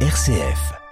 RCF.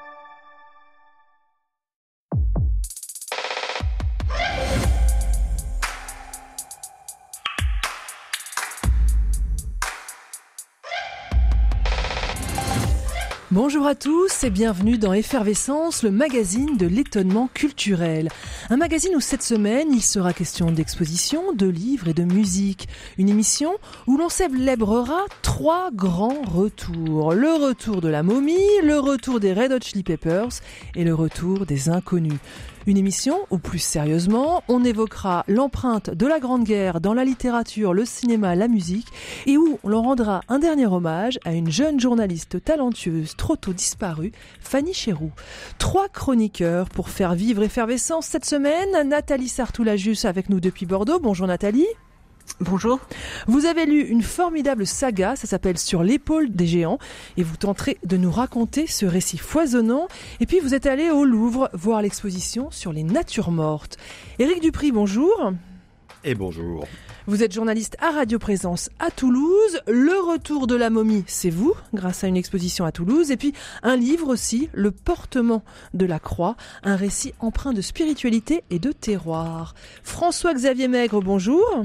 Bonjour à tous et bienvenue dans Effervescence, le magazine de l'étonnement culturel. Un magazine où cette semaine il sera question d'exposition, de livres et de musique. Une émission où l'on célébrera trois grands retours. Le retour de la momie, le retour des Red Hot Chili Peppers et le retour des inconnus. Une émission où, plus sérieusement, on évoquera l'empreinte de la Grande Guerre dans la littérature, le cinéma, la musique, et où l'on rendra un dernier hommage à une jeune journaliste talentueuse trop tôt disparue, Fanny Chéroux. Trois chroniqueurs pour faire vivre effervescence cette semaine. Nathalie Sartoulajus avec nous depuis Bordeaux. Bonjour Nathalie. Bonjour. Vous avez lu une formidable saga, ça s'appelle Sur l'épaule des géants, et vous tenterez de nous raconter ce récit foisonnant. Et puis vous êtes allé au Louvre voir l'exposition sur les natures mortes. Éric Dupri, bonjour. Et bonjour. Vous êtes journaliste à Radio Présence à Toulouse. Le retour de la momie, c'est vous, grâce à une exposition à Toulouse. Et puis un livre aussi, Le portement de la croix, un récit empreint de spiritualité et de terroir. François-Xavier Maigre, bonjour.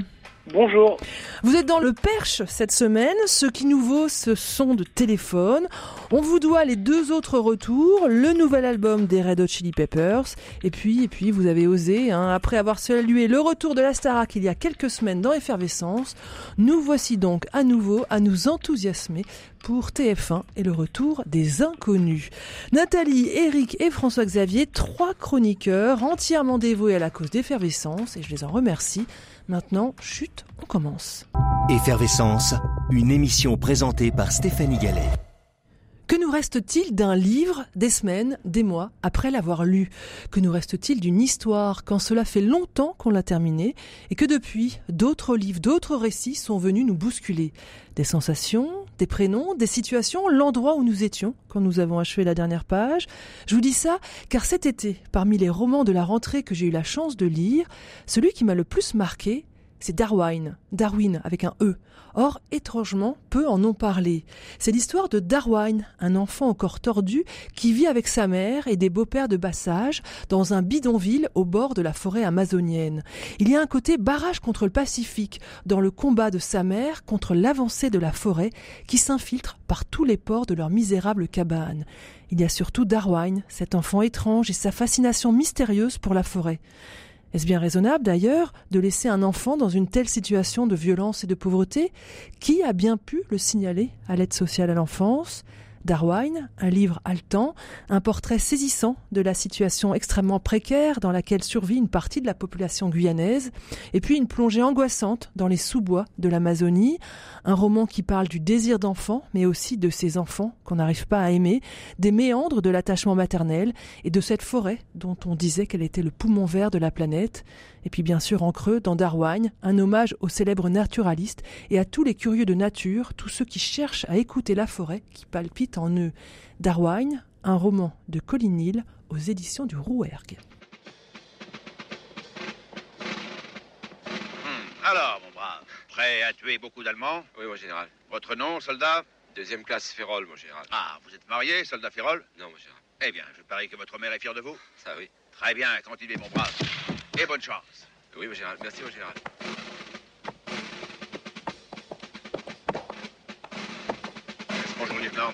Bonjour. Vous êtes dans le Perche cette semaine. Ce qui nous vaut, ce sont de téléphone. On vous doit les deux autres retours, le nouvel album des Red Hot Chili Peppers, et puis, et puis, vous avez osé, hein, après avoir salué le retour de la Starac il y a quelques semaines dans Effervescence, nous voici donc à nouveau à nous enthousiasmer pour TF1 et le retour des inconnus. Nathalie, Eric et François-Xavier, trois chroniqueurs entièrement dévoués à la cause d'Effervescence, et je les en remercie. Maintenant, chute, on commence. Effervescence, une émission présentée par Stéphanie Gallet. Que nous reste-t-il d'un livre des semaines, des mois après l'avoir lu? Que nous reste-t-il d'une histoire quand cela fait longtemps qu'on l'a terminé et que depuis, d'autres livres, d'autres récits sont venus nous bousculer? Des sensations, des prénoms, des situations, l'endroit où nous étions quand nous avons achevé la dernière page. Je vous dis ça car cet été, parmi les romans de la rentrée que j'ai eu la chance de lire, celui qui m'a le plus marqué, c'est Darwin, Darwin avec un E. Or, étrangement, peu en ont parlé. C'est l'histoire de Darwin, un enfant corps tordu qui vit avec sa mère et des beaux-pères de bassage dans un bidonville au bord de la forêt amazonienne. Il y a un côté barrage contre le Pacifique dans le combat de sa mère contre l'avancée de la forêt qui s'infiltre par tous les ports de leur misérable cabane. Il y a surtout Darwin, cet enfant étrange et sa fascination mystérieuse pour la forêt. Est-ce bien raisonnable d'ailleurs de laisser un enfant dans une telle situation de violence et de pauvreté? Qui a bien pu le signaler à l'aide sociale à l'enfance? Darwin, un livre haletant, un portrait saisissant de la situation extrêmement précaire dans laquelle survit une partie de la population guyanaise, et puis une plongée angoissante dans les sous-bois de l'Amazonie, un roman qui parle du désir d'enfant, mais aussi de ces enfants qu'on n'arrive pas à aimer, des méandres de l'attachement maternel et de cette forêt dont on disait qu'elle était le poumon vert de la planète, et puis bien sûr en creux, dans Darwin, un hommage aux célèbres naturalistes et à tous les curieux de nature, tous ceux qui cherchent à écouter la forêt qui palpite en eux. Darwin, un roman de Colin Hill aux éditions du Rouergue. Hmm, alors, mon brave, prêt à tuer beaucoup d'Allemands? Oui, mon général. Votre nom, soldat? Deuxième classe Férol, mon général. Ah, vous êtes marié, soldat Férol Non, mon général. Eh bien, je parie que votre mère est fière de vous. Ça, oui. Très bien, continuez, mon brave. Et bonne chance. Oui, mon général. Merci, mon général. Bonjour, lieutenant?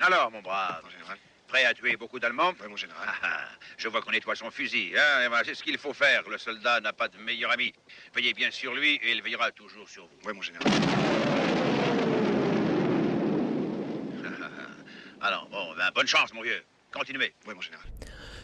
Alors, mon brave, Mon général. prêt à tuer beaucoup d'Allemands? Oui, mon général. Ah, ah, Je vois qu'on nettoie son fusil. Hein, ben, c'est ce qu'il faut faire. Le soldat n'a pas de meilleur ami. Veillez bien sur lui et il veillera toujours sur vous. Oui, mon général. Alors, bon, ben, bonne chance, mon vieux. Continuez. Oui, mon général.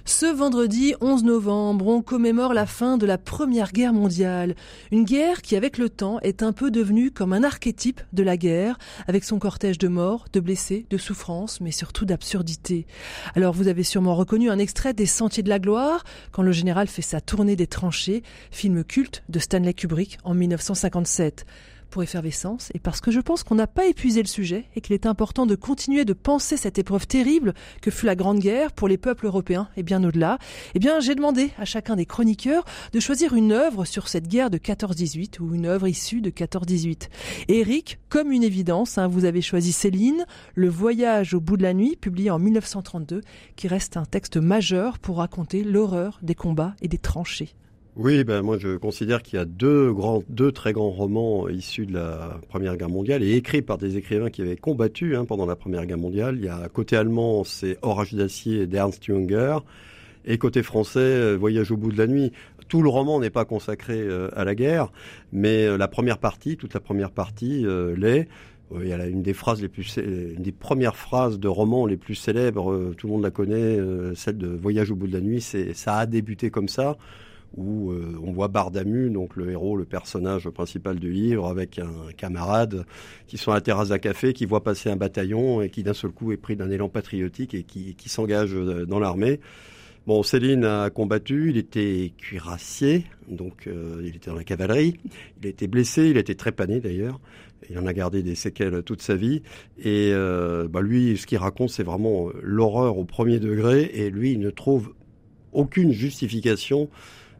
Ce vendredi 11 novembre, on commémore la fin de la Première Guerre mondiale. Une guerre qui, avec le temps, est un peu devenue comme un archétype de la guerre, avec son cortège de morts, de blessés, de souffrances, mais surtout d'absurdité. Alors vous avez sûrement reconnu un extrait des Sentiers de la Gloire, quand le général fait sa tournée des tranchées, film culte de Stanley Kubrick en 1957. Pour Effervescence et parce que je pense qu'on n'a pas épuisé le sujet et qu'il est important de continuer de penser cette épreuve terrible que fut la Grande Guerre pour les peuples européens et bien au-delà, eh bien j'ai demandé à chacun des chroniqueurs de choisir une œuvre sur cette guerre de 14-18 ou une œuvre issue de 14-18. Eric, comme une évidence, hein, vous avez choisi Céline, Le voyage au bout de la nuit, publié en 1932, qui reste un texte majeur pour raconter l'horreur des combats et des tranchées. Oui, ben moi je considère qu'il y a deux grands, deux très grands romans issus de la Première Guerre mondiale et écrits par des écrivains qui avaient combattu hein, pendant la Première Guerre mondiale. Il y a côté allemand, c'est Orage d'acier d'Ernst Junger, et côté français, euh, Voyage au bout de la nuit. Tout le roman n'est pas consacré euh, à la guerre, mais euh, la première partie, toute la première partie l'est. Il y a une des phrases les plus, une des premières phrases de roman les plus célèbres, tout le monde la connaît, celle de Voyage au bout de la nuit. C'est, ça a débuté comme ça où euh, on voit Bardamu, donc le héros, le personnage principal du livre, avec un camarade qui sont à la terrasse d'un café, qui voit passer un bataillon et qui d'un seul coup est pris d'un élan patriotique et qui, s'engage euh, dans l'armée. Bon, Céline a combattu, il était cuirassier, donc euh, il était dans la cavalerie. Il a été blessé, il a été trépané d'ailleurs. Il en a gardé des séquelles toute sa vie. Et bah lui, ce qu'il raconte, c'est vraiment l'horreur au premier degré. Et lui, il ne trouve aucune justification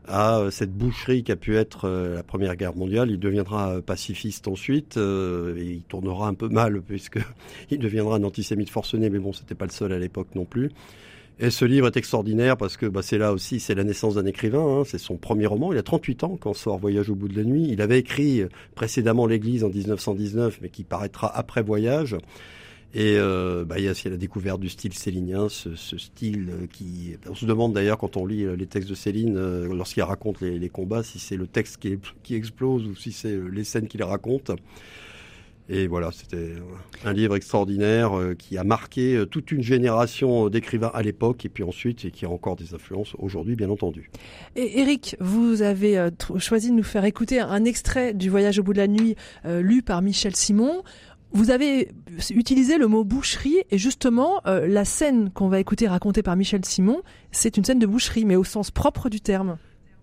à euh, cette boucherie qui a pu être euh, la Première Guerre mondiale. Il deviendra euh, pacifiste ensuite, et il tournera un peu mal puisqu'il deviendra un antisémite forcené, mais bon, c'était pas le seul à l'époque non plus. Et ce livre est extraordinaire parce que bah, c'est là aussi, c'est la naissance d'un écrivain. Hein. c'est son premier roman. Il a 38 ans quand sort Voyage au bout de la nuit. Il avait écrit précédemment L'Église en 1919, mais qui paraîtra après Voyage. Et euh, bah, il y a aussi la découverte du style célinien, ce, style euh, qui... On se demande d'ailleurs quand on lit euh, les textes de Céline, lorsqu'il raconte les, combats, si c'est le texte qui, qui, explose ou si c'est les scènes qu'il raconte. Et voilà, c'était un livre extraordinaire qui a marqué toute une génération d'écrivains à l'époque et puis ensuite et qui a encore des influences aujourd'hui, bien entendu. Et Eric, vous avez choisi de nous faire écouter un extrait du Voyage au bout de la nuit lu par Michel Simon. Vous avez utilisé le mot boucherie et justement euh, la scène qu'on va écouter racontée par Michel Simon, c'est une scène de boucherie, mais au sens propre du terme.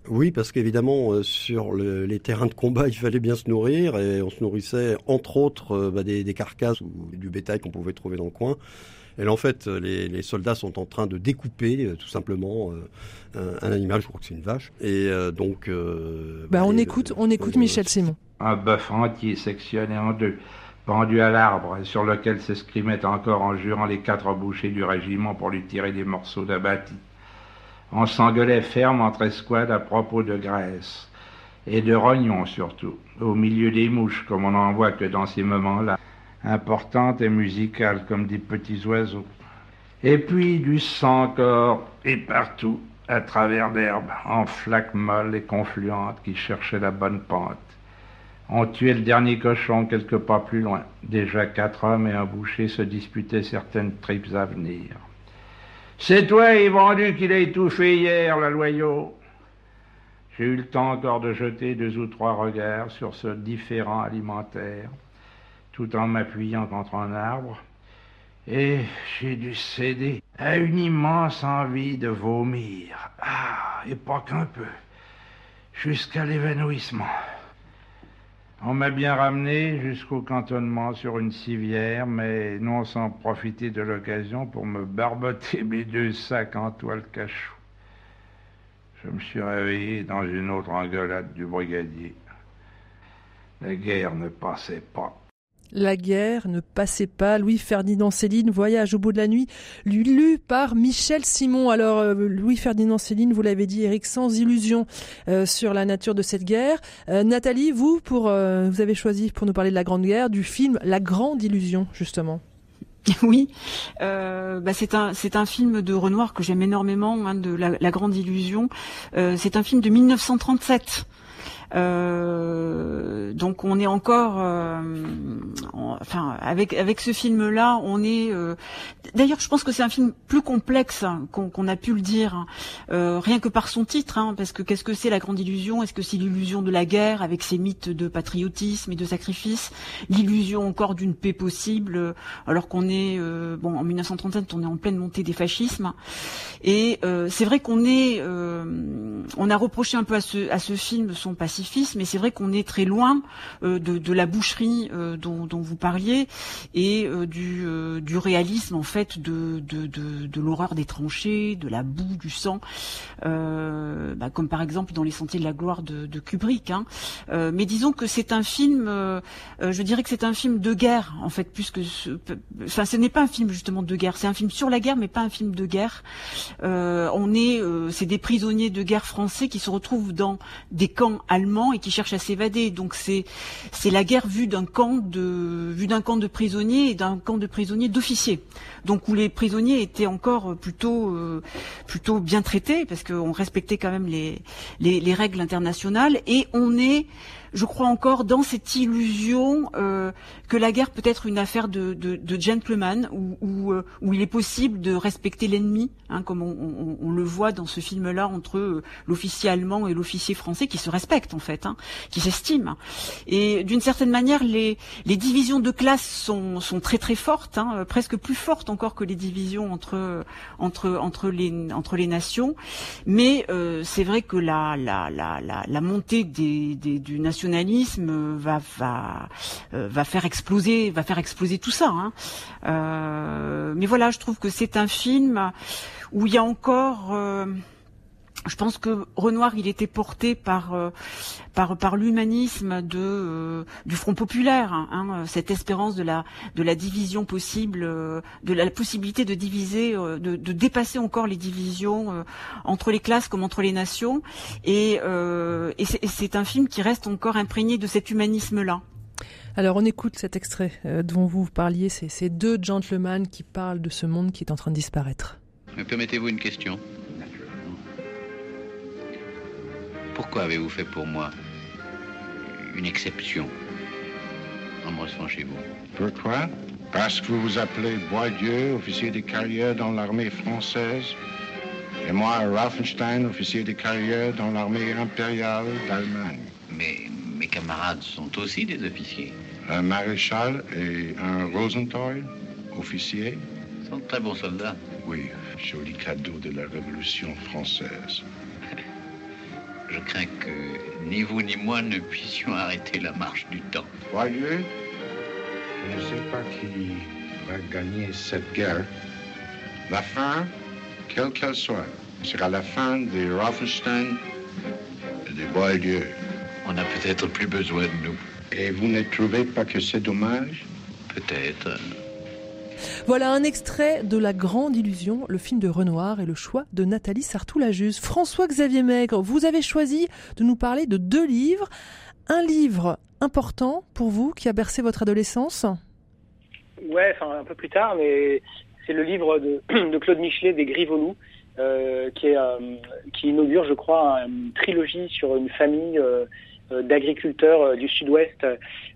Oui, parce qu'évidemment, euh, sur le, les terrains de combat, il fallait bien se nourrir et on se nourrissait entre autres euh, bah, des, des, carcasses ou du bétail qu'on pouvait trouver dans le coin. Et là, en fait, les, les, soldats sont en train de découper tout simplement un, un, animal, je crois que c'est une vache. Et donc, bah, bah, on, écoute, on écoute Michel Simon. Un bœuf entier sectionné en deux pendu à l'arbre sur lequel s'escrimaient encore en jurant les quatre bouchers du régiment pour lui tirer des morceaux d'abattis. On s'engueulait ferme entre escouades à propos de graisse, et de rognons surtout, au milieu des mouches, comme on n'en voit que dans ces moments-là, importantes et musicales comme des petits oiseaux. Et puis du sang encore, et partout, à travers l'herbe, en flaques molles et confluentes qui cherchaient la bonne pente. On tuait le dernier cochon quelques pas plus loin. Déjà quatre hommes et un boucher se disputaient certaines tripes à venir. C'est toi, vendu qu'il a étouffé hier, la loyau. J'ai eu le temps encore de jeter deux ou trois regards sur ce différent alimentaire, tout en m'appuyant contre un arbre, et j'ai dû céder à une immense envie de vomir. Ah, et pas qu'un peu, jusqu'à l'évanouissement. On m'a bien ramené jusqu'au cantonnement sur une civière, mais non sans profiter de l'occasion pour me barboter mes deux sacs en toile cachou. Je me suis réveillé dans une autre engueulade du brigadier. La guerre ne passait pas. La guerre ne passait pas. Louis-Ferdinand Céline, Voyage au bout de la nuit, lu par Michel Simon. Alors, euh, Louis-Ferdinand Céline, vous l'avez dit, Eric, sans illusion euh, sur la nature de cette guerre. Euh, Nathalie, vous, pour, vous avez choisi pour nous parler de la Grande Guerre, du film La Grande Illusion, justement. Oui, euh, bah c'est un c'est un film de Renoir que j'aime énormément, hein, de la, Grande Illusion. C'est un film de 1937. Euh, donc on est encore, euh, enfin avec avec ce film-là, on est. Euh, d'ailleurs, je pense que c'est un film plus complexe qu'on a pu le dire, hein. euh, rien que par son titre, hein, parce que qu'est-ce que c'est la grande illusion? Est-ce que c'est l'illusion de la guerre avec ses mythes de patriotisme et de sacrifice L'illusion encore d'une paix possible, alors qu'on est bon en 1937, on est en pleine montée des fascismes, et c'est vrai qu'on est, on a reproché un peu à ce à ce film son pacifisme mais c'est vrai qu'on est très loin de, de, la boucherie dont, dont, vous parliez et du, du réalisme en fait de, l'horreur des tranchées, de la boue, du sang, bah, comme par exemple dans Les Sentiers de la gloire de, Kubrick. Hein. mais disons que c'est un film, je dirais que c'est un film de guerre en fait, puisque ce, enfin ce n'est pas un film justement de guerre, c'est un film sur la guerre, mais pas un film de guerre. Euh, on est, euh, c'est des prisonniers de guerre français qui se retrouvent dans des camps allemands et qui cherchent à s'évader. Donc c'est la guerre vue d'un camp de camp de prisonniers et d'un camp de prisonniers d'officiers. Donc où les prisonniers étaient encore plutôt euh, plutôt bien traités parce qu'on respectait quand même les, les les règles internationales et on est je crois encore dans cette illusion euh, que la guerre peut être une affaire de, de, de gentleman, où, où, euh, où, il est possible de respecter l'ennemi, hein, comme on, on, on, le voit dans ce film-là entre euh, l'officier allemand et l'officier français, qui se respectent en fait, hein, qui s'estiment. Et d'une certaine manière, les, les divisions de classe sont, sont très très fortes, hein, presque plus fortes encore que les divisions entre entre entre les entre les nations. Mais euh, c'est vrai que la la la la, montée des, des, du nationalisme nationalisme va va euh, va faire exploser va faire exploser tout ça. Hein. Euh, mais voilà, je trouve que c'est un film où il y a encore euh, je pense que Renoir, il était porté par euh, par, par l'humanisme de euh, du Front populaire, hein, hein, cette espérance de la de la division possible, euh, de la, possibilité de diviser, de, de, dépasser encore les divisions entre les classes comme entre les nations. Et, et c'est un film qui reste encore imprégné de cet humanisme-là. Alors on écoute cet extrait dont vous parliez, c'est ces deux gentlemen qui parlent de ce monde qui est en train de disparaître. Me permettez-vous une question? Pourquoi avez-vous fait pour moi une exception en me recevant chez vous Pourquoi? Parce que vous vous appelez Boisdieu, officier de carrière dans l'armée française, et moi, Raffenstein, officier de carrière dans l'armée impériale d'Allemagne. Mais mes camarades sont aussi des officiers. Un maréchal et un Rosenthal, officier. sont de très bons soldats. Oui, joli cadeau de la Révolution française. Je crains que ni vous ni moi ne puissions arrêter la marche du temps. Voyez, je ne sais pas qui va gagner cette guerre. La fin, quelle qu'elle soit, sera la fin des Raffenstein et des Boileau. On n'a peut-être plus besoin de nous. Et vous ne trouvez pas que c'est dommage? Peut-être. Voilà un extrait de La Grande Illusion, le film de Renoir et le choix de Nathalie Sartoulajus. François-Xavier Maigre, vous avez choisi de nous parler de deux livres. Un livre important pour vous qui a bercé votre adolescence? Ouais, enfin un peu plus tard, mais c'est le livre de, de Claude Michelet des Grivolous. Euh, euh, qui inaugure, je crois, une trilogie sur une famille euh, d'agriculteurs euh, du Sud-Ouest,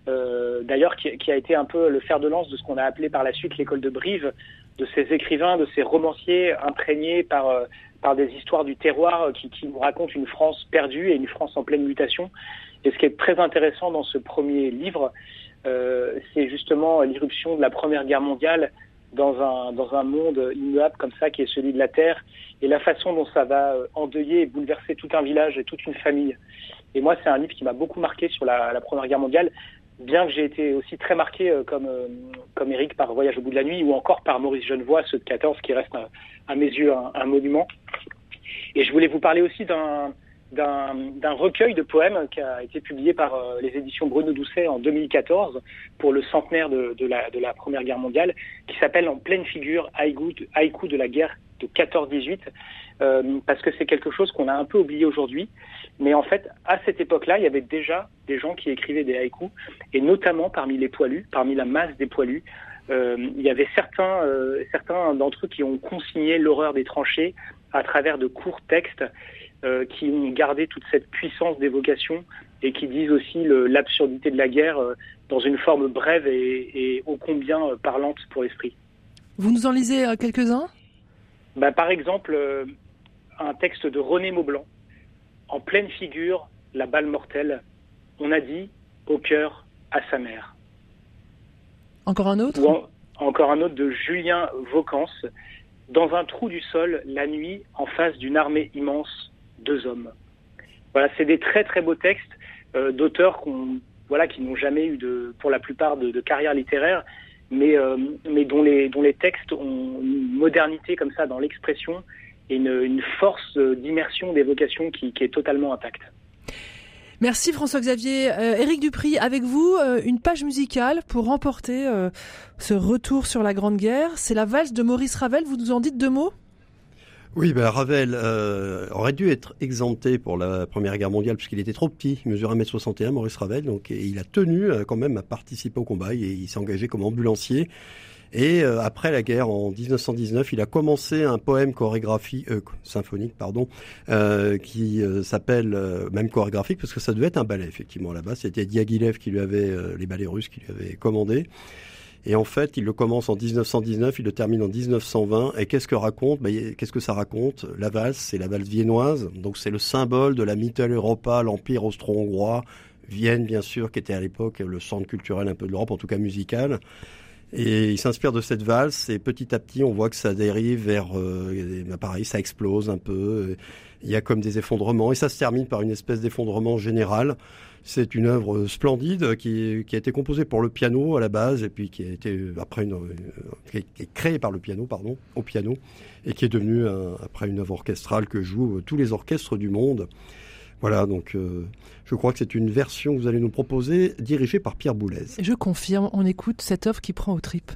euh, d'ailleurs qui, a été un peu le fer de lance de ce qu'on a appelé par la suite l'école de Brive, de ces écrivains, de ces romanciers imprégnés par par des histoires du terroir qui, nous racontent une France perdue et une France en pleine mutation. Et ce qui est très intéressant dans ce premier livre, euh, c'est justement l'irruption de la Première Guerre mondiale dans un, dans un monde immuable comme ça qui est celui de la Terre et la façon dont ça va endeuiller et bouleverser tout un village et toute une famille. Et moi, c'est un livre qui m'a beaucoup marqué sur la, Première Guerre mondiale, bien que j'ai été aussi très marqué euh, comme, euh, comme Eric par Voyage au bout de la nuit ou encore par Maurice Genevoix, ceux de 14, qui reste à mes yeux un, monument. Et je voulais vous parler aussi d'un d'un recueil de poèmes qui a été publié par euh, les éditions Bruno Doucet en 2014 pour le centenaire de, de, la, de la Première Guerre mondiale, qui s'appelle En pleine figure haïku, de la guerre de 14-18, euh, parce que c'est quelque chose qu'on a un peu oublié aujourd'hui. Mais en fait, à cette époque-là, il y avait déjà des gens qui écrivaient des haïkus, et notamment parmi les poilus, parmi la masse des poilus, euh, il y avait certains, euh, certains d'entre eux qui ont consigné l'horreur des tranchées à travers de courts textes euh, qui ont gardé toute cette puissance d'évocation et qui disent aussi l'absurdité de la guerre euh, dans une forme brève et, et ô combien euh, parlante pour l'esprit. Vous nous en lisez quelques-uns? Bah, Par exemple, un texte de René Maublanc, En pleine figure, la balle mortelle, on a dit au cœur à sa mère. Encore un autre? Encore un autre de Julien Vaucance, Dans un trou du sol, la nuit, en face d'une armée immense, deux hommes. Voilà, c'est des très très beaux textes d'auteurs qu'on voilà, qui n'ont jamais eu de, pour la plupart de, carrière littéraire, mais, mais dont, les, dont les textes ont une modernité comme ça dans l'expression et une, force d'immersion, d'évocation qui, est totalement intacte. Merci François-Xavier. Euh, Éric Dupri, avec vous, euh, une page musicale pour remporter euh, ce retour sur la Grande Guerre. C'est la valse de Maurice Ravel. Vous nous en dites deux mots? Oui, ben Ravel euh, aurait dû être exempté pour la Première Guerre mondiale puisqu'il était trop petit, il mesure 1m61, Maurice Ravel, donc il a tenu quand même à participer au combat et il s'est engagé comme ambulancier. Et euh, après la guerre, en 1919, il a commencé un poème chorégraphie, euh, symphonique, pardon, euh, qui euh, s'appelle même chorégraphique parce que ça devait être un ballet effectivement là-bas. C'était Diaghilev qui lui avait les ballets russes qui lui avait commandé. Et en fait, il le commence en 1919, il le termine en 1920. Et qu'est-ce que raconte? Ben, Qu'est-ce que ça raconte? La valse, c'est la valse viennoise. Donc c'est le symbole de la Mitteleuropa, l'empire austro-hongrois. Vienne, bien sûr, qui était à l'époque le centre culturel un peu de l'Europe, en tout cas musical. Et il s'inspire de cette valse et petit à petit on voit que ça dérive vers, euh, bah, pareil, ça explose un peu. Il y a comme des effondrements et ça se termine par une espèce d'effondrement général. C'est une œuvre splendide qui, a été composée pour le piano à la base et puis qui a été après une, qui est créée par le piano, pardon, au piano et qui est devenue après une œuvre orchestrale que jouent tous les orchestres du monde. Voilà, donc euh, je crois que c'est une version que vous allez nous proposer, dirigée par Pierre Boulez. Je confirme, on écoute cette offre qui prend au tripes.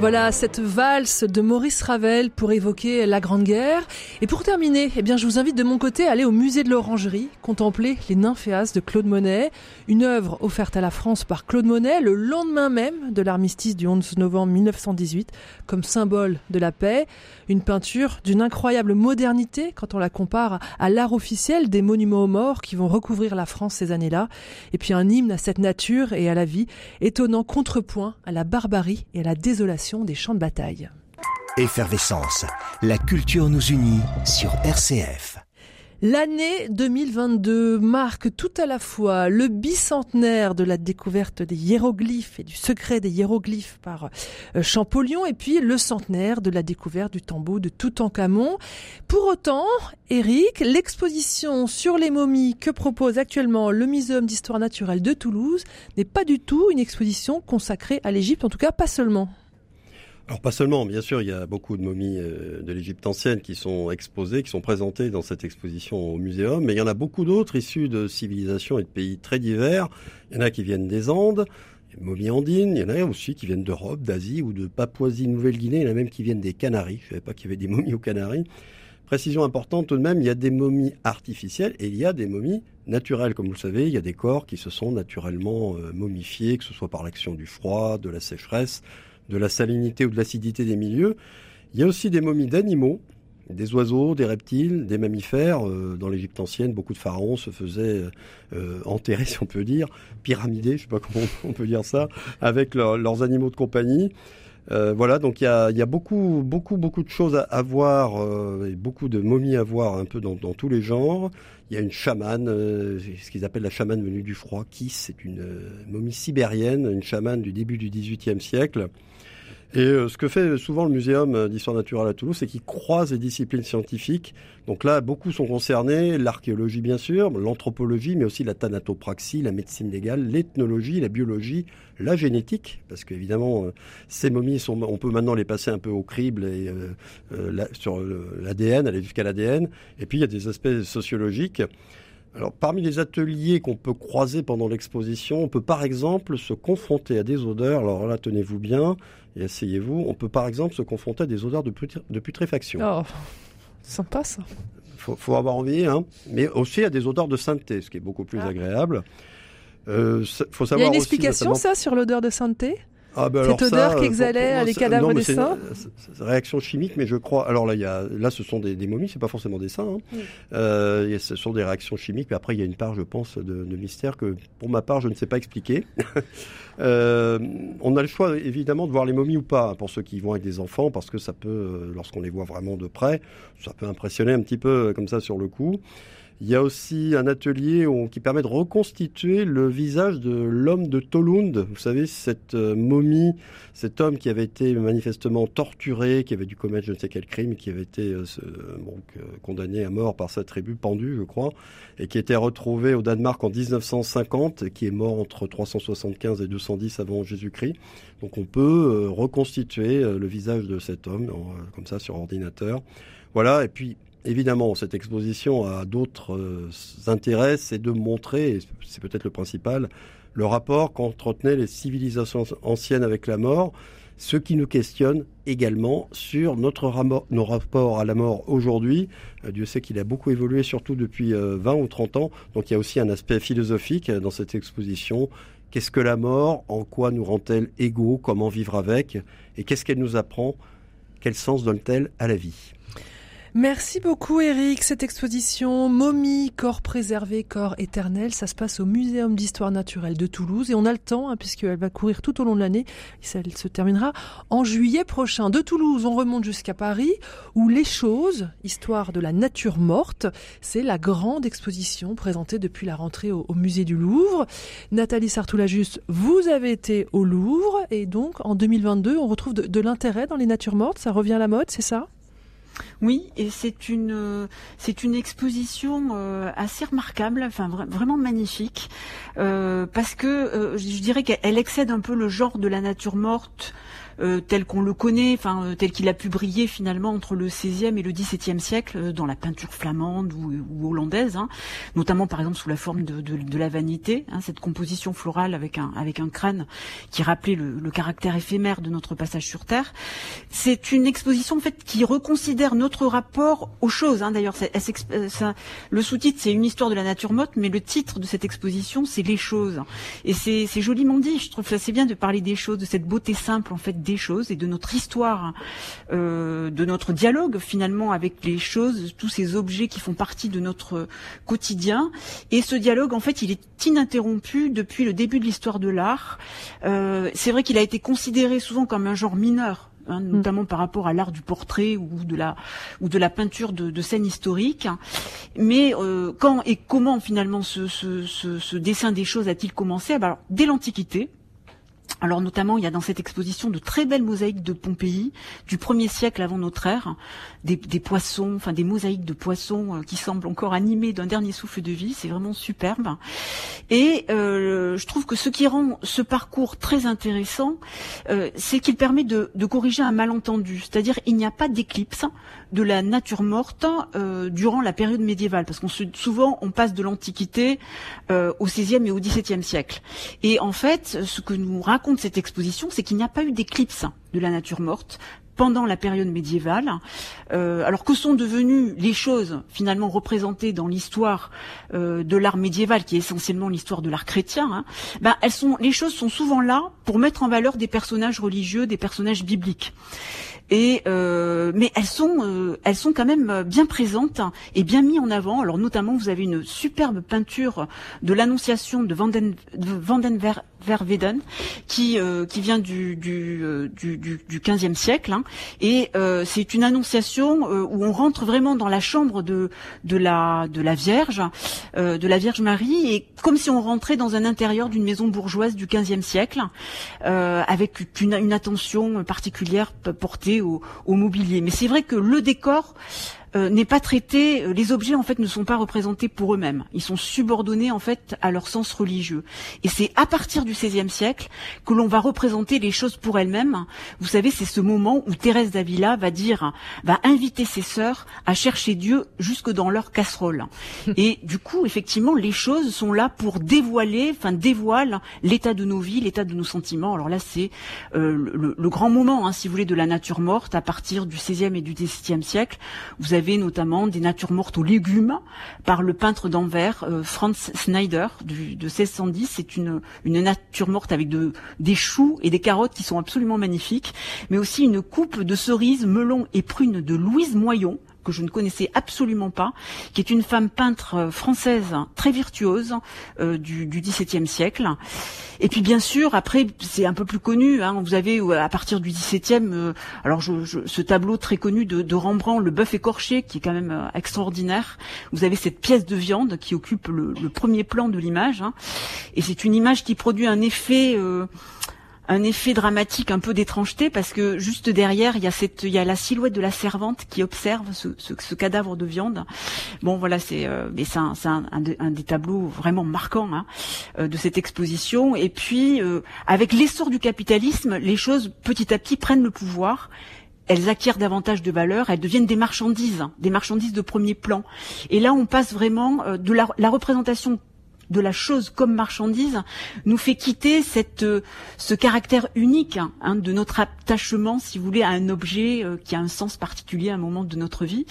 Voilà cette valse de Maurice Ravel pour évoquer la Grande Guerre. Et pour terminer, eh bien, je vous invite de mon côté à aller au musée de l'Orangerie, contempler les Nymphéas de Claude Monet, une œuvre offerte à la France par Claude Monet le lendemain même de l'armistice du 11 novembre 1918, comme symbole de la paix. Une peinture d'une incroyable modernité quand on la compare à l'art officiel des monuments aux morts qui vont recouvrir la France ces années-là. Et puis un hymne à cette nature et à la vie, étonnant contrepoint à la barbarie et à la désolation des champs de bataille. Effervescence, la culture nous unit sur RCF. L'année 2022 marque tout à la fois le bicentenaire de la découverte des hiéroglyphes et du secret des hiéroglyphes par euh, Champollion et puis le centenaire de la découverte du tombeau de Toutankhamon. Pour autant, Eric, l'exposition sur les momies que propose actuellement le Muséum d'histoire naturelle de Toulouse n'est pas du tout une exposition consacrée à l'Égypte, en tout cas pas seulement. Alors pas seulement, bien sûr, il y a beaucoup de momies euh, de l'Égypte ancienne qui sont exposées, qui sont présentées dans cette exposition au muséum, mais il y en a beaucoup d'autres issus de civilisations et de pays très divers. Il y en a qui viennent des Andes, momies andines, il y en a aussi qui viennent d'Europe, d'Asie ou de Papouasie-Nouvelle-Guinée, il y en a même qui viennent des Canaries, je ne savais pas qu'il y avait des momies aux Canaries. Précision importante tout de même, il y a des momies artificielles et il y a des momies naturelles. Comme vous le savez, il y a des corps qui se sont naturellement euh, momifiés, que ce soit par l'action du froid, de la sécheresse, de la salinité ou de l'acidité des milieux. Il y a aussi des momies d'animaux, des oiseaux, des reptiles, des mammifères. dans l'Égypte ancienne, beaucoup de pharaons se faisaient enterrer, si on peut dire, pyramider, je sais pas comment on peut dire ça, avec leurs animaux de compagnie. Euh, voilà, donc il y a, beaucoup, beaucoup, beaucoup de choses à, voir euh, et beaucoup de momies à voir un peu dans, tous les genres. Il y a une chamane, euh, ce qu'ils appellent la chamane venue du froid, qui c'est une momie sibérienne, une chamane du début du XVIIIe siècle. Et ce que fait souvent le Muséum d'histoire naturelle à Toulouse, c'est qu'il croise les disciplines scientifiques. Donc là, beaucoup sont concernés, l'archéologie bien sûr, l'anthropologie, mais aussi la thanatopraxie, la médecine légale, l'ethnologie, la biologie, la génétique, parce qu'évidemment, euh, ces momies, sont, on peut maintenant les passer un peu au crible et, euh, euh, sur l'ADN, aller jusqu'à l'ADN. Et puis, il y a des aspects sociologiques. Alors, parmi les ateliers qu'on peut croiser pendant l'exposition, on peut par exemple se confronter à des odeurs. Alors là, tenez-vous bien et asseyez-vous. On peut par exemple se confronter à des odeurs de, de putréfaction. Oh, sympa ça. Faut, faut avoir envie, hein. Mais aussi à des odeurs de sainteté, ce qui est beaucoup plus ah. agréable. Euh, faut savoir Il y a une explication, ça, sur l'odeur de sainteté? Ah ben Cette odeur euh, qu'exhalait les cadavres des saints une réaction chimique, mais je crois. Alors là, il y a, là ce sont des, des momies, c'est pas forcément des saints. Hein. Euh, ce sont des réactions chimiques, mais après, il y a une part, je pense, de, de mystère que, pour ma part, je ne sais pas expliquer. euh, on a le choix, évidemment, de voir les momies ou pas, pour ceux qui vont avec des enfants, parce que ça peut, euh, lorsqu'on les voit vraiment de près, ça peut impressionner un petit peu comme ça sur le coup. Il y a aussi un atelier qui permet de reconstituer le visage de l'homme de Tolund. Vous savez, cette euh, momie, cet homme qui avait été manifestement torturé, qui avait dû commettre je ne sais quel crime, qui avait été euh, euh, condamné à mort par sa tribu, pendu, je crois, et qui était retrouvé au Danemark en 1950, et qui est mort entre 375 et 210 avant Jésus-Christ. Donc on peut reconstituer le visage de cet homme, comme ça, sur ordinateur. Voilà, et puis évidemment, cette exposition a d'autres euh, intérêts, c'est de montrer, et c'est peut-être le principal, le rapport qu'entretenaient les civilisations anciennes avec la mort, ce qui nous questionne également sur nos rapports à la mort aujourd'hui. Euh, Dieu sait qu'il a beaucoup évolué, surtout depuis 20 euh, ou 30 ans. Donc il y a aussi un aspect philosophique dans cette exposition. Qu'est-ce que la mort? En quoi nous rend-elle égaux? Comment vivre avec? Et qu'est-ce qu'elle nous apprend? Quel sens donne-t-elle à la vie? Merci beaucoup Eric. Cette exposition Momie, corps préservé, corps éternel, ça se passe au Muséum d'histoire naturelle de Toulouse et on a le temps hein, puisqu'elle va courir tout au long de l'année. Elle se terminera en juillet prochain. De Toulouse, on remonte jusqu'à Paris où Les choses, histoire de la nature morte, c'est la grande exposition présentée depuis la rentrée au, musée du Louvre. Nathalie Sartoulajus, vous avez été au Louvre et donc en 2022, on retrouve de l'intérêt dans les natures mortes. Ça revient à la mode, c'est ça? Oui, et c'est une c'est une exposition euh, assez remarquable, enfin vraiment magnifique, euh, parce que euh, je dirais qu'elle excède un peu le genre de la nature morte euh, tel qu'on le connaît, enfin euh, tel qu'il a pu briller finalement entre le XVIe et le XVIIe siècle euh, dans la peinture flamande ou, hollandaise, hein, notamment par exemple sous la forme de, la vanité, hein, cette composition florale avec un avec un crâne qui rappelait le, caractère éphémère de notre passage sur Terre. C'est une exposition en fait qui reconsidère notre rapport aux choses. Hein, D'ailleurs, le sous-titre c'est une histoire de la nature morte, mais le titre de cette exposition c'est les choses. Et c'est joliment dit. Je trouve assez bien de parler des choses, de cette beauté simple en fait des choses et de notre histoire, euh, de notre dialogue finalement avec les choses, tous ces objets qui font partie de notre quotidien. Et ce dialogue, en fait, il est ininterrompu depuis le début de l'histoire de l'art. Euh, c'est vrai qu'il a été considéré souvent comme un genre mineur. Hein, mm. notamment par rapport à l'art du portrait ou de la ou de la peinture de, de scènes historiques. Mais euh, quand et comment finalement ce, ce, ce, ce dessin des choses a-t-il commencé? Eh ben, alors, Dès l'Antiquité, alors notamment, il y a dans cette exposition de très belles mosaïques de Pompéi du premier siècle avant notre ère, des, poissons, enfin des mosaïques de poissons euh, qui semblent encore animés d'un dernier souffle de vie. C'est vraiment superbe. Et euh, je trouve que ce qui rend ce parcours très intéressant, euh, c'est qu'il permet de, corriger un malentendu. C'est-à-dire, il n'y a pas d'éclipse de la nature morte durant la période médiévale, parce qu'on souvent on passe de l'Antiquité au XVIe et au XVIIe siècle. Et en fait, ce que nous raconte cette exposition, c'est qu'il n'y a pas eu d'éclipse de la nature morte, pendant la période médiévale. Euh, alors que sont devenues les choses finalement représentées dans l'histoire euh, de l'art médiéval, qui est essentiellement l'histoire de l'art chrétien hein, ben elles sont, les choses sont souvent là pour mettre en valeur des personnages religieux, des personnages bibliques. Et euh, mais elles sont elles sont quand même bien présentes et bien mis en avant. Alors notamment vous avez une superbe peinture de l'Annonciation de Vanden qui qui vient du du, du, du, du 15e siècle, hein. Et euh, c'est une annonciation où on rentre vraiment dans la chambre de la Vierge, de la Vierge Marie, et comme si on rentrait dans un intérieur d'une maison bourgeoise du 15e siècle, avec une, attention particulière portée au mobilier. Mais c'est vrai que le décor euh, n'est pas traité. Euh, les objets en fait ne sont pas représentés pour eux-mêmes. Ils sont subordonnés en fait à leur sens religieux. Et c'est à partir du XVIe siècle que l'on va représenter les choses pour elles-mêmes. Vous savez, c'est ce moment où Thérèse d'Avila va dire, va inviter ses sœurs à chercher Dieu jusque dans leur casserole. Et du coup, effectivement, les choses sont là pour dévoiler, enfin dévoilent l'état de nos vies, l'état de nos sentiments. Alors là, c'est euh, le, le, grand moment, hein, si vous voulez, de la nature morte à partir du XVIe et du XVIIe siècle. Vous avez notamment des natures mortes aux légumes par le peintre d'Anvers, euh, Franz Schneider, de 1610. C'est une, une nature morte avec de, des choux et des carottes qui sont absolument magnifiques, mais aussi une coupe de cerises, melons et prunes de Louise Moyon, que je ne connaissais absolument pas, qui est une femme peintre euh, française très virtuose euh, du, du XVIIe siècle. Et puis bien sûr, après c'est un peu plus connu. Hein, vous avez euh, à partir du XVIIe, alors je, je, ce tableau très connu de, de Rembrandt, le bœuf écorché, qui est quand même extraordinaire. Vous avez cette pièce de viande qui occupe le, le premier plan de l'image, hein, et c'est une image qui produit un effet un effet dramatique un peu d'étrangeté parce que juste derrière il y a cette il y a la silhouette de la servante qui observe ce, ce, ce cadavre de viande. Bon voilà c'est euh, mais c'est un, un, un, des tableaux vraiment marquants hein, euh, de cette exposition. Et puis euh, avec l'essor du capitalisme les choses petit à petit prennent le pouvoir. Elles acquièrent davantage de valeur, elles deviennent des marchandises, hein, des marchandises de premier plan. Et là, on passe vraiment de la, la représentation de la chose comme marchandise nous fait quitter cette, euh, ce caractère unique hein, de notre attachement, si vous voulez, à un objet euh, qui a un sens particulier à un moment de notre vie.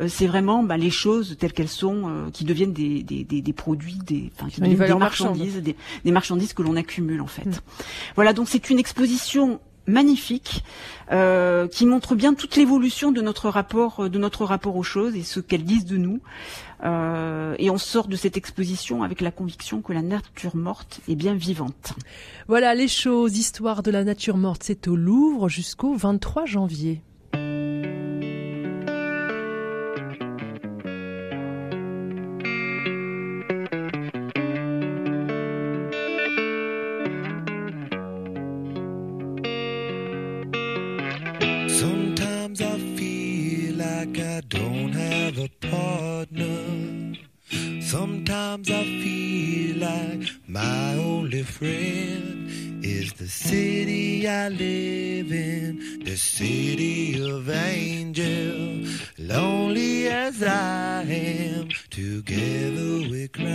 Euh, c'est vraiment bah, les choses telles qu'elles sont qui deviennent des, des, des, des produits, des, enfin, des, marchandises, des, marchandises que l'on accumule en fait. Mm. Voilà, donc c'est une exposition magnifique euh, qui montre bien toute l'évolution de notre rapport de notre rapport aux choses et ce qu'elles disent de nous euh, et on sort de cette exposition avec la conviction que la nature morte est bien vivante. Voilà les choses, histoire de la nature morte, c'est au Louvre jusqu'au 23 janvier. Friend is the city I live in, the city of angels. Lonely as I am, together we cry.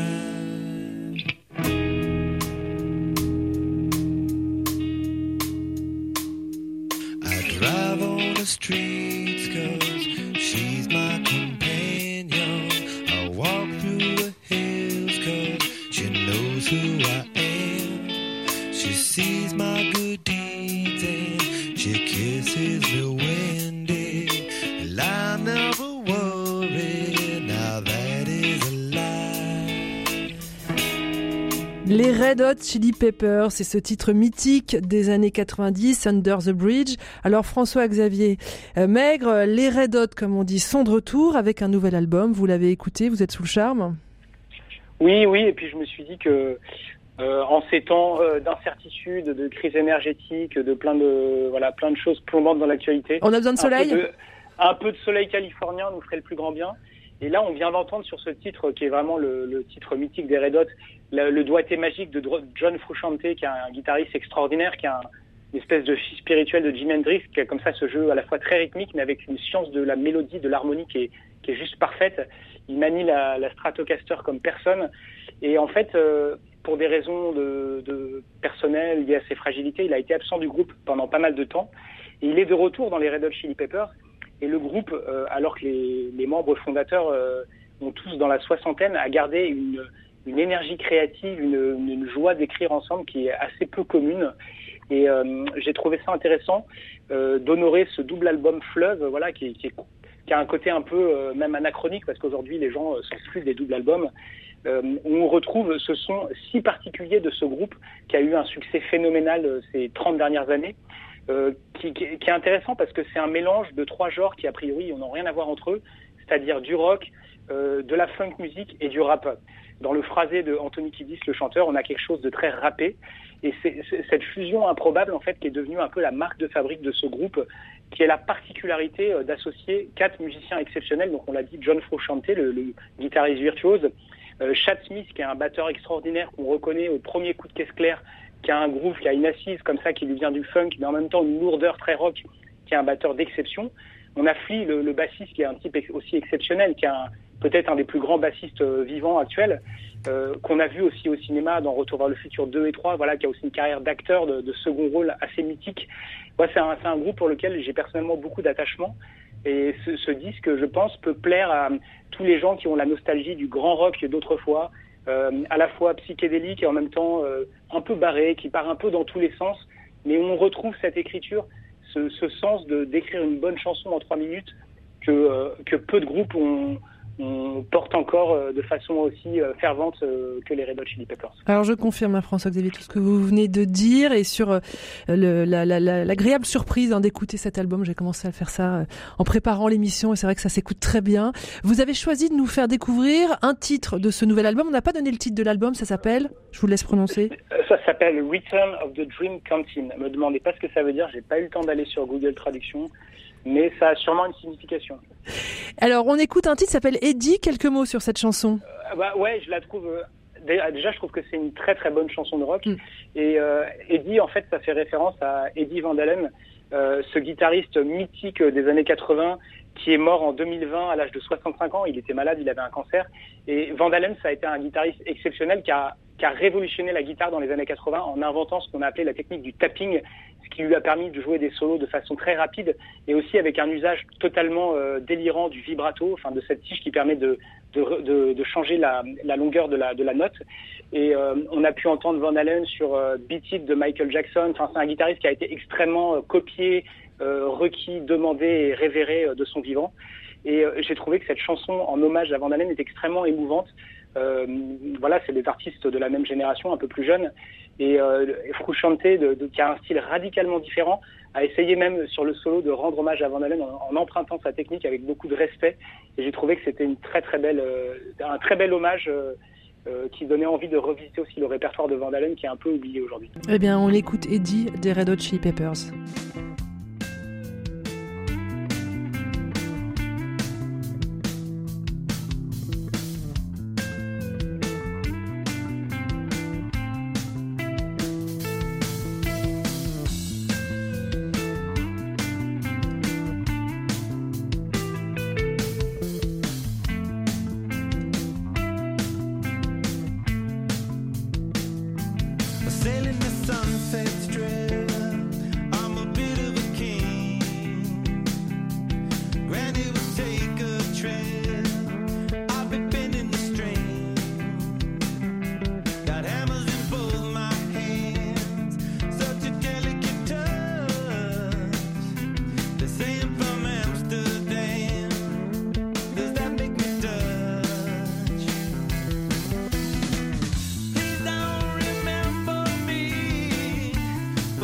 I drive on the streets cause she's my companion. I walk through the hills cause she knows who I am. Red Hot Chili Peppers, c'est ce titre mythique des années 90, Under the Bridge. Alors François-Xavier euh, Maigre, les Red Hot, comme on dit, sont de retour avec un nouvel album. Vous l'avez écouté, vous êtes sous le charme? Oui, oui, et puis je me suis dit que euh, en ces temps euh, d'incertitude, de crise énergétique, de plein de voilà plein de choses plombantes dans l'actualité. On a besoin de soleil un peu de, un peu de soleil californien nous ferait le plus grand bien. Et là, on vient d'entendre sur ce titre, qui est vraiment le, le titre mythique des Red Hot, le, le, doigté magique de John Frusciante, qui est un guitariste extraordinaire, qui a un, une espèce de fils spirituel de Jimi Hendrix, qui a comme ça ce jeu à la fois très rythmique, mais avec une science de la mélodie, de l'harmonie qui est, qui est juste parfaite. Il manie la, la Stratocaster comme personne. Et en fait, euh, pour des raisons de, de personnelles liées à ses fragilités, il a été absent du groupe pendant pas mal de temps. Et il est de retour dans les Red Hot Chili Peppers. Et le groupe, euh, alors que les, les membres fondateurs euh, ont tous dans la soixantaine, a gardé une, une énergie créative, une, joie d'écrire ensemble qui est assez peu commune. Et euh, j'ai trouvé ça intéressant euh, d'honorer ce double album Fleuve, voilà, qui, a un côté un peu euh, même anachronique parce qu'aujourd'hui les gens plus des doubles albums. On retrouve ce son si particulier de ce groupe qui a eu un succès phénoménal ces 30 dernières années, qui, qui- est intéressant parce que c'est un mélange de trois genres qui a priori n'ont rien à voir entre eux, c'est-à-dire du rock, de la funk musique et du rap. Dans le phrasé de Anthony Kiddis, le chanteur, on a quelque chose de très rappé. Et c'est cette fusion improbable, en fait, qui est devenue un peu la marque de fabrique de ce groupe, qui est la particularité euh, d'associer quatre musiciens exceptionnels. Donc, on l'a dit, John Frusciante, le, guitariste virtuose, euh, Chad Smith, qui est un batteur extraordinaire qu'on reconnaît au premier coup de caisse claire, qui a un groove, qui a une assise comme ça, qui lui vient du funk, mais en même temps une lourdeur très rock, qui est un batteur d'exception. On a Flea, le, bassiste, qui est un type aussi exceptionnel, qui est un- peut-être un des plus grands bassistes euh, vivants actuels, euh, qu'on a vu aussi au cinéma dans Retour vers le futur 2 et 3, voilà, qui a aussi une carrière d'acteur de, second rôle assez mythique. Ouais, c'est un, groupe pour lequel j'ai personnellement beaucoup d'attachement. Et ce, disque, je pense, peut plaire à tous les gens qui ont la nostalgie du grand rock d'autrefois, euh, à la fois psychédélique et en même temps euh, un peu barré, qui part un peu dans tous les sens, mais on retrouve cette écriture, ce, sens de d'écrire une bonne chanson en trois minutes euh, que peu de groupes ont, on porte encore euh, de façon aussi euh, fervente euh, que les Red Hot Chili Peppers. Alors je confirme, hein, François-Xavier, tout ce que vous venez de dire et sur le- la- la- la- l'agréable surprise hein, d'écouter cet album. J'ai commencé à faire ça en préparant l'émission et c'est vrai que ça s'écoute très bien. Vous avez choisi de nous faire découvrir un titre de ce nouvel album. On n'a pas donné le titre de l'album, ça s'appelle, je vous laisse prononcer. Ça s'appelle Return of the Dream Canteen. Me demandez pas ce que ça veut dire, j'ai pas eu le temps d'aller sur Google Traduction, mais ça a sûrement une signification. Alors on écoute un titre qui s'appelle Eddie, quelques mots sur cette chanson. Ah bah ouais, je la trouve. euh, dé- Déjà, je trouve que c'est une très très bonne chanson de rock. Et euh, Eddie, en fait, ça fait référence à Eddie Van Halen, euh, ce guitariste mythique des années 80 qui est mort en 2020 à l'âge de 65 ans. Il était malade, il avait un cancer. Et Van Halen, ça a été un guitariste exceptionnel qui a, qui a révolutionné la guitare dans les années 80 en inventant ce qu'on a appelé la technique du tapping, ce qui lui a permis de jouer des solos de façon très rapide et aussi avec un usage totalement euh, délirant du vibrato, enfin de cette tige qui permet de, de, de, de changer la, la longueur de la, de la note. Et euh, on a pu entendre Van Halen sur euh, Beat It de Michael Jackson. Enfin, c'est un guitariste qui a été extrêmement copié, requis, demandé et révéré euh, de son vivant. Et euh, j'ai trouvé que cette chanson en hommage à Van Halen est extrêmement émouvante. Euh, voilà, c'est des artistes de la même génération, un peu plus jeunes. Et euh, qui a un style radicalement différent, a essayé même sur le solo de rendre hommage à Van Halen en, empruntant sa technique avec beaucoup de respect. Et j'ai trouvé que c'était une très très belle, euh, un très bel hommage euh, euh, qui donnait envie de revisiter aussi le répertoire de Van Halen qui est un peu oublié aujourd'hui. Eh bien, on écoute Eddie des Red Hot Chili Peppers.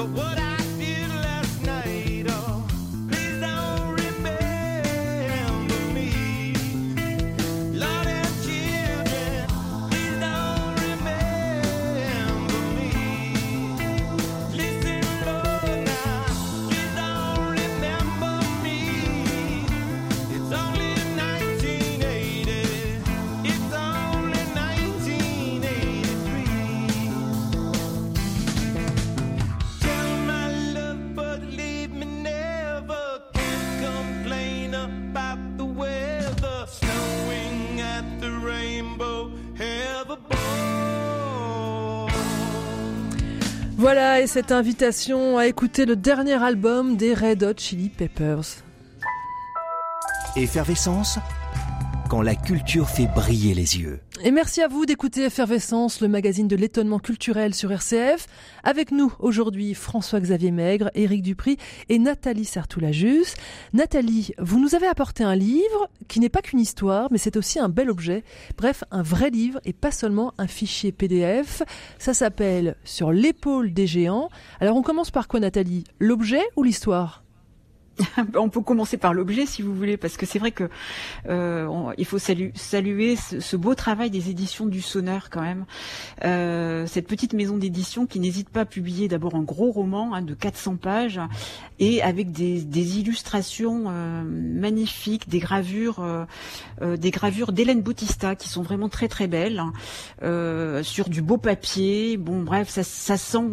But what Voilà, et cette invitation à écouter le dernier album des Red Hot Chili Peppers. Effervescence quand la culture fait briller les yeux. Et merci à vous d'écouter Effervescence, le magazine de l'étonnement culturel sur RCF. Avec nous aujourd'hui François-Xavier Maigre, Éric Dupri et Nathalie Sartoulajus. Nathalie, vous nous avez apporté un livre qui n'est pas qu'une histoire, mais c'est aussi un bel objet. Bref, un vrai livre et pas seulement un fichier PDF. Ça s'appelle Sur l'épaule des géants. Alors on commence par quoi Nathalie? L'objet ou l'histoire? on peut commencer par l'objet si vous voulez, parce que c'est vrai que euh, il faut salu, saluer ce, beau travail des éditions du Sonneur quand même. Euh, cette petite maison d'édition qui n'hésite pas à publier d'abord un gros roman hein, de 400 pages et avec des, illustrations euh, magnifiques, des gravures, des gravures d'Hélène Bautista qui sont vraiment très très belles hein, sur du beau papier. Bon, bref, ça, ça sent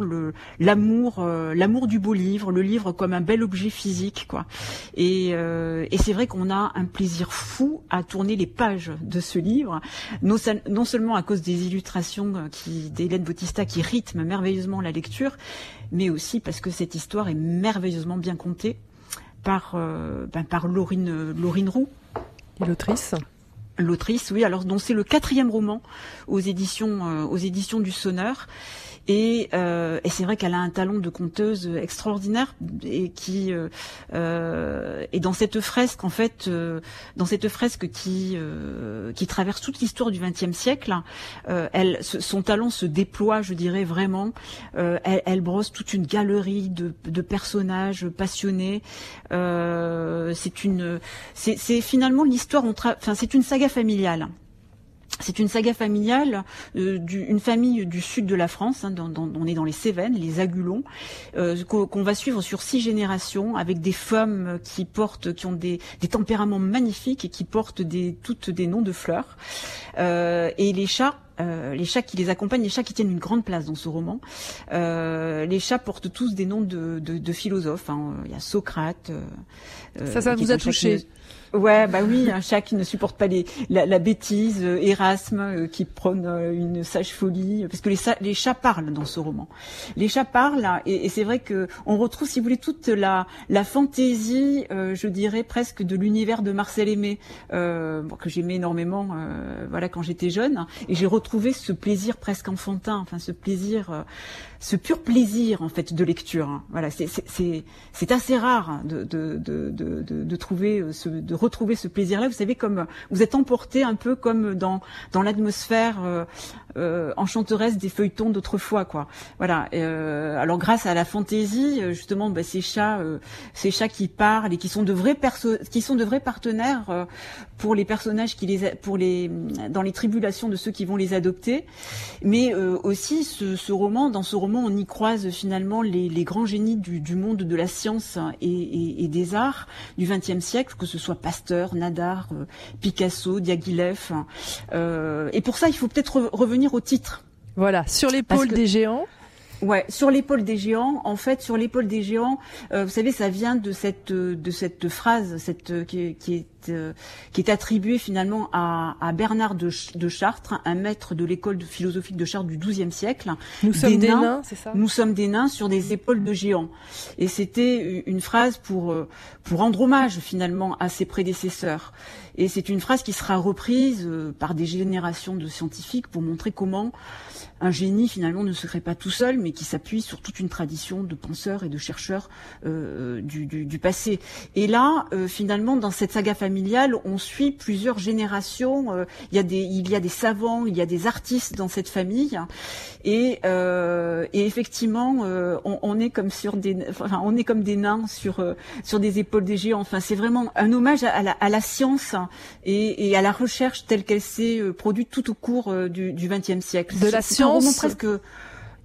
l'amour, l'amour du beau livre, le livre comme un bel objet physique quoi. Et, euh, et c'est vrai qu'on a un plaisir fou à tourner les pages de ce livre, non, non seulement à cause des illustrations euh, qui d'Hélène Bautista qui rythment merveilleusement la lecture, mais aussi parce que cette histoire est merveilleusement bien contée par euh, ben, par Laurine Laurine Roux. L'autrice l'autrice, oui, alors dont c'est le quatrième roman aux éditions euh, aux éditions du Sonneur. Et, euh, et c'est vrai qu'elle a un talent de conteuse extraordinaire et qui euh, euh, dans cette fresque en fait, euh, dans cette fresque qui qui traverse toute l'histoire du XXe siècle, son talent se déploie, je dirais vraiment. Elle, brosse toute une galerie de, de personnages passionnés. c'est une, c'est finalement l'histoire. Enfin, c'est une saga familiale. C'est une saga familiale euh, d'une famille du sud de la France. Hein, dans, dans, on est dans les Cévennes, les Agulons, euh, qu'on va suivre sur six générations, avec des femmes qui portent, qui ont des, des tempéraments magnifiques et qui portent des, toutes des noms de fleurs. Euh, et les chats euh, les chats qui les accompagnent, les chats qui tiennent une grande place dans ce roman. Euh, les chats portent tous des noms de, de, de philosophes. Hein. Il y a Socrate. Euh, ça, ça vous a touché Ouais, bah oui, un chat qui ne supporte pas les, la, la bêtise, euh, Erasme euh, qui prône euh, une sage folie, parce que les, chats parlent dans ce roman. Les chats parlent, et, et c'est vrai que on retrouve, si vous voulez, toute la, la fantaisie, je dirais presque de l'univers de Marcel Aimé, que j'aimais énormément, voilà, quand j'étais jeune, et j'ai retrouvé ce plaisir presque enfantin, enfin ce plaisir ce pur plaisir en fait de lecture. Hein. Voilà, c'est assez rare de, de, de, de, de trouver ce, de retrouver ce plaisir-là. Vous savez, comme vous êtes emporté un peu comme dans dans l'atmosphère euh, euh, enchanteresse des feuilletons d'autrefois, quoi. Voilà. Euh, alors grâce à la fantaisie, euh, justement, bah, ces chats, euh, ces chats qui parlent et qui sont de vrais perso qui sont de vrais partenaires euh, pour les personnages qui les, pour les, dans les tribulations de ceux qui vont les adopter, mais aussi ce, ce roman, dans ce roman on y croise finalement les, grands génies du, monde de la science et, des arts du XXe siècle, que ce soit Pasteur, Nadar, euh, Picasso, Diaghilev. Euh, et pour ça, il faut peut-être revenir au titre. Voilà, sur l'épaule des géants. Ouais, sur l'épaule des géants. En fait, sur l'épaule des géants, euh, vous savez, ça vient de cette de cette phrase, cette qui, qui est euh, qui est attribuée finalement à, à Bernard de, de, Chartres, un maître de l'école philosophique de Chartres du XIIe siècle. Nous sommes des nains, c'est ça? Nous sommes des nains sur des épaules de géants. Et c'était une phrase pour euh, pour rendre hommage finalement à ses prédécesseurs. Et c'est une phrase qui sera reprise par des générations de scientifiques pour montrer comment un génie finalement ne se crée pas tout seul, mais qui s'appuie sur toute une tradition de penseurs et de chercheurs euh, du, du, du, passé. Et là, euh, finalement, dans cette saga familiale, on suit plusieurs générations. Euh, il, y a des, il y a des savants, il y a des artistes dans cette famille, et, euh, et effectivement, euh, on, on, est comme sur des, enfin, on est comme des nains sur sur des épaules des géants. Enfin, c'est vraiment un hommage à la, à la science et, et, à la recherche telle qu'elle s'est produite tout au cours du XXe siècle. De la science presque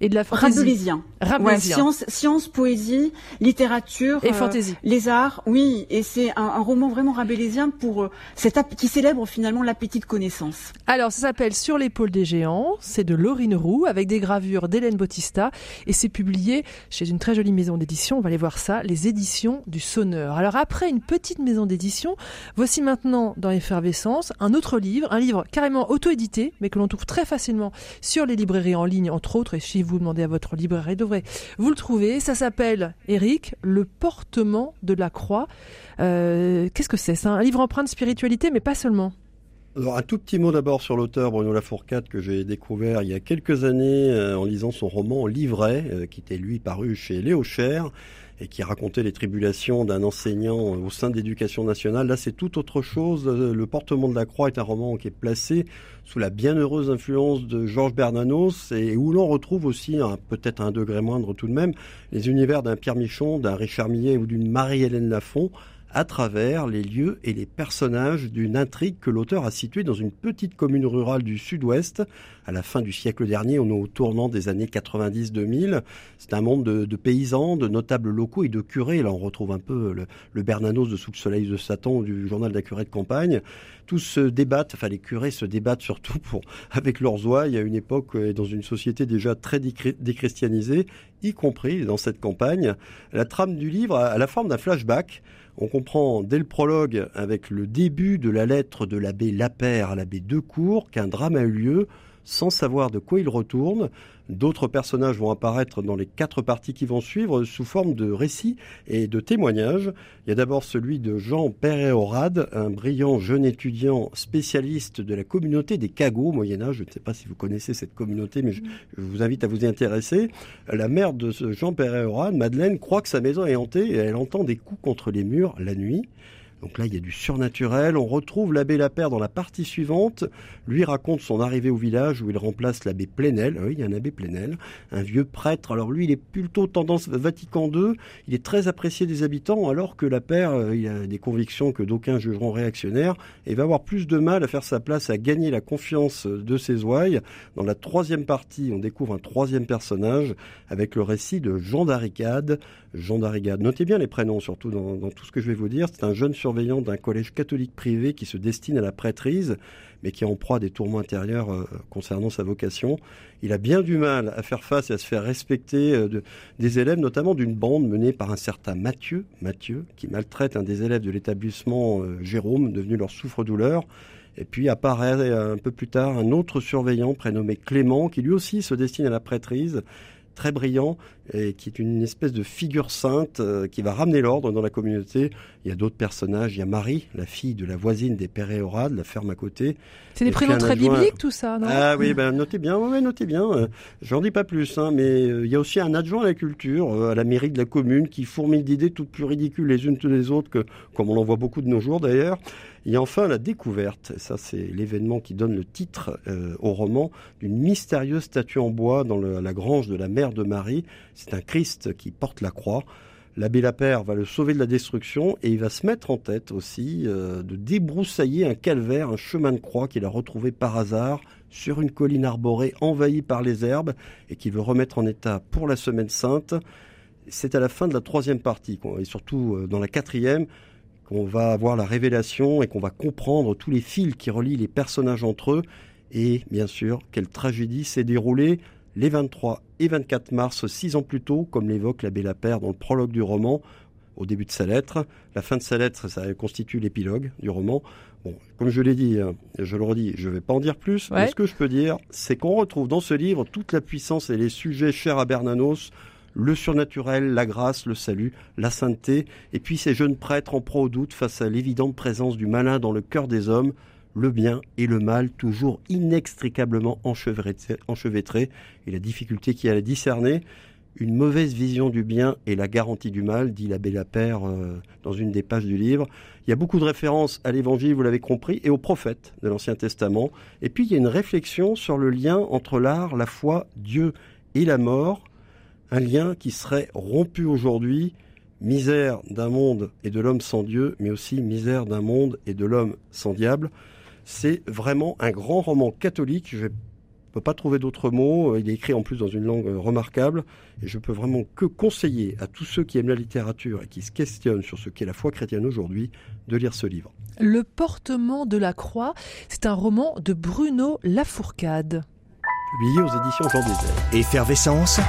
et de la fantaisie. Rabelaisien. Ouais, science, science, poésie, littérature, et euh, fantaisie. Les arts, oui. Et c'est un, un, roman vraiment rabelaisien pour euh, cet qui célèbre finalement l'appétit de connaissance. Alors, ça s'appelle Sur l'épaule des géants. C'est de Laurine Roux avec des gravures d'Hélène Bautista et c'est publié chez une très jolie maison d'édition. On va aller voir ça, les éditions du Sonneur. Alors après une petite maison d'édition, voici maintenant dans Effervescence un autre livre, un livre carrément auto-édité, mais que l'on trouve très facilement sur les librairies en ligne, entre autres, et chez vous demandez à votre libraire, il devrait vous le trouver. Ça s'appelle, Eric, Le portement de la croix. Euh, Qu'est-ce que c'est? C'est un livre empreint de spiritualité, mais pas seulement. Alors, un tout petit mot d'abord sur l'auteur Bruno Lafourcade que j'ai découvert il y a quelques années euh, en lisant son roman Livret, euh, qui était lui paru chez Léo Cher et qui racontait les tribulations d'un enseignant au sein de l'éducation nationale. Là, c'est tout autre chose. Euh, Le portement de la croix est un roman qui est placé sous la bienheureuse influence de Georges Bernanos et où l'on retrouve aussi, un- peut-être à un degré moindre tout de même, les univers d'un Pierre Michon, d'un Richard Millet ou d'une Marie-Hélène Lafont à travers les lieux et les personnages d'une intrigue que l'auteur a située dans une petite commune rurale du sud-ouest. À la fin du siècle dernier, on est au tournant des années 90-2000. C'est un monde de, paysans, de notables locaux et de curés. Là, on retrouve un peu le, le Bernanos de Sous le soleil de Satan du journal d'un curé de campagne. Tous se débattent, enfin les curés se débattent surtout pour, avec leurs y a une époque euh, dans une société déjà très déchristianisée, y compris dans cette campagne. La trame du livre a la forme d'un flashback. On comprend dès le prologue, avec le début de la lettre de l'abbé Lapère à l'abbé Decourt, qu'un drame a eu lieu sans savoir de quoi il retourne. D'autres personnages vont apparaître dans les quatre parties qui vont suivre sous forme de récits et de témoignages. Il y a d'abord celui de Jean Perret-Orade, un brillant jeune étudiant spécialiste de la communauté des cagots au Moyen-Âge. Je ne sais pas si vous connaissez cette communauté, mais je, vous invite à vous y intéresser. La mère de ce Jean Perret-Orade, Madeleine, croit que sa maison est hantée et elle entend des coups contre les murs la nuit. Donc là, il y a du surnaturel. On retrouve l'abbé Lapère dans la partie suivante. Lui raconte son arrivée au village où il remplace l'abbé Plenel. Oui, il y a un abbé Plenel, un vieux prêtre. Alors lui, il est plutôt tendance Vatican II. Il est très apprécié des habitants, alors que Lapère, euh, il a des convictions que d'aucuns jugeront réactionnaires et va avoir plus de mal à faire sa place, à gagner la confiance de ses ouailles. Dans la troisième partie, on découvre un troisième personnage avec le récit de Jean d'Arricade. Jean d'Arricade. Notez bien les prénoms, surtout dans, tout ce que je vais vous dire. C'est un jeune surveillant d'un collège catholique privé qui se destine à la prêtrise, mais qui est en proie à des tourments intérieurs euh, concernant sa vocation. Il a bien du mal à faire face et à se faire respecter euh, de, des élèves, notamment d'une bande menée par un certain Mathieu, Mathieu, qui maltraite un des élèves de l'établissement euh, Jérôme, devenu leur souffre-douleur. Et puis apparaît un peu plus tard un autre surveillant prénommé Clément, qui lui aussi se destine à la prêtrise, très brillant, et qui est une espèce de figure sainte euh, qui va ramener l'ordre dans la communauté. Il y a d'autres personnages. Il y a Marie, la fille de la voisine des Péréorades, la ferme à côté. C'est des prénoms très adjoint- bibliques, tout ça, non Ah oui, ben notez bien, ouais, notez bien. Euh, J'en dis pas plus, hein, mais euh, il y a aussi un adjoint à la culture, à la mairie de la commune, qui fourmille d'idées toutes plus ridicules les unes que les autres, que, comme on en voit beaucoup de nos jours d'ailleurs. Et enfin, la découverte, ça c'est l'événement qui donne le titre euh, au roman, d'une mystérieuse statue en bois dans la grange de la mère de Marie. C'est un Christ qui porte la croix. L'abbé Lapère va le sauver de la destruction et il va se mettre en tête aussi euh, de débroussailler un calvaire, un chemin de croix qu'il a retrouvé par hasard sur une colline arborée envahie par les herbes et qu'il veut remettre en état pour la Semaine Sainte. C'est à la fin de la troisième partie et surtout euh, dans la quatrième qu'on va avoir la révélation et qu'on va comprendre tous les fils qui relient les personnages entre eux et bien sûr quelle tragédie s'est déroulée les 23 et 24 mars, six ans plus tôt, comme l'évoque l'abbé Lapère dans le prologue du roman, au début de sa lettre. La fin de sa lettre, ça constitue l'épilogue du roman. Bon, comme je l'ai dit, hein, je le redis, je ne vais pas en dire plus, Ouais. mais ce que je peux dire, c'est qu'on retrouve dans ce livre toute la puissance et les sujets chers à Bernanos, le surnaturel, la grâce, le salut, la sainteté, et puis ces jeunes prêtres en proie au doute face à l'évidente présence du malin dans le cœur des hommes, le bien et le mal toujours inextricablement enchevêtrés, et la difficulté qu'il y a à discerner. Une mauvaise vision du bien est la garantie du mal, dit l'abbé Lapère euh, dans une des pages du livre. Il y a beaucoup de références à l'évangile, vous l'avez compris, et aux prophètes de l'Ancien Testament. Et puis il y a une réflexion sur le lien entre l'art, la foi, Dieu et la mort, un lien qui serait rompu aujourd'hui, misère d'un monde et de l'homme sans Dieu, mais aussi misère d'un monde et de l'homme sans diable. C'est vraiment un grand roman catholique. Je ne peux pas trouver d'autres mots. Il est écrit en plus dans une langue euh, remarquable. Et je peux vraiment que conseiller à tous ceux qui aiment la littérature et qui se questionnent sur ce qu'est la foi chrétienne aujourd'hui de lire ce livre. Le portement de la croix, c'est un roman de Bruno Lafourcade. Publié aux éditions Jean Désert. Effervescence,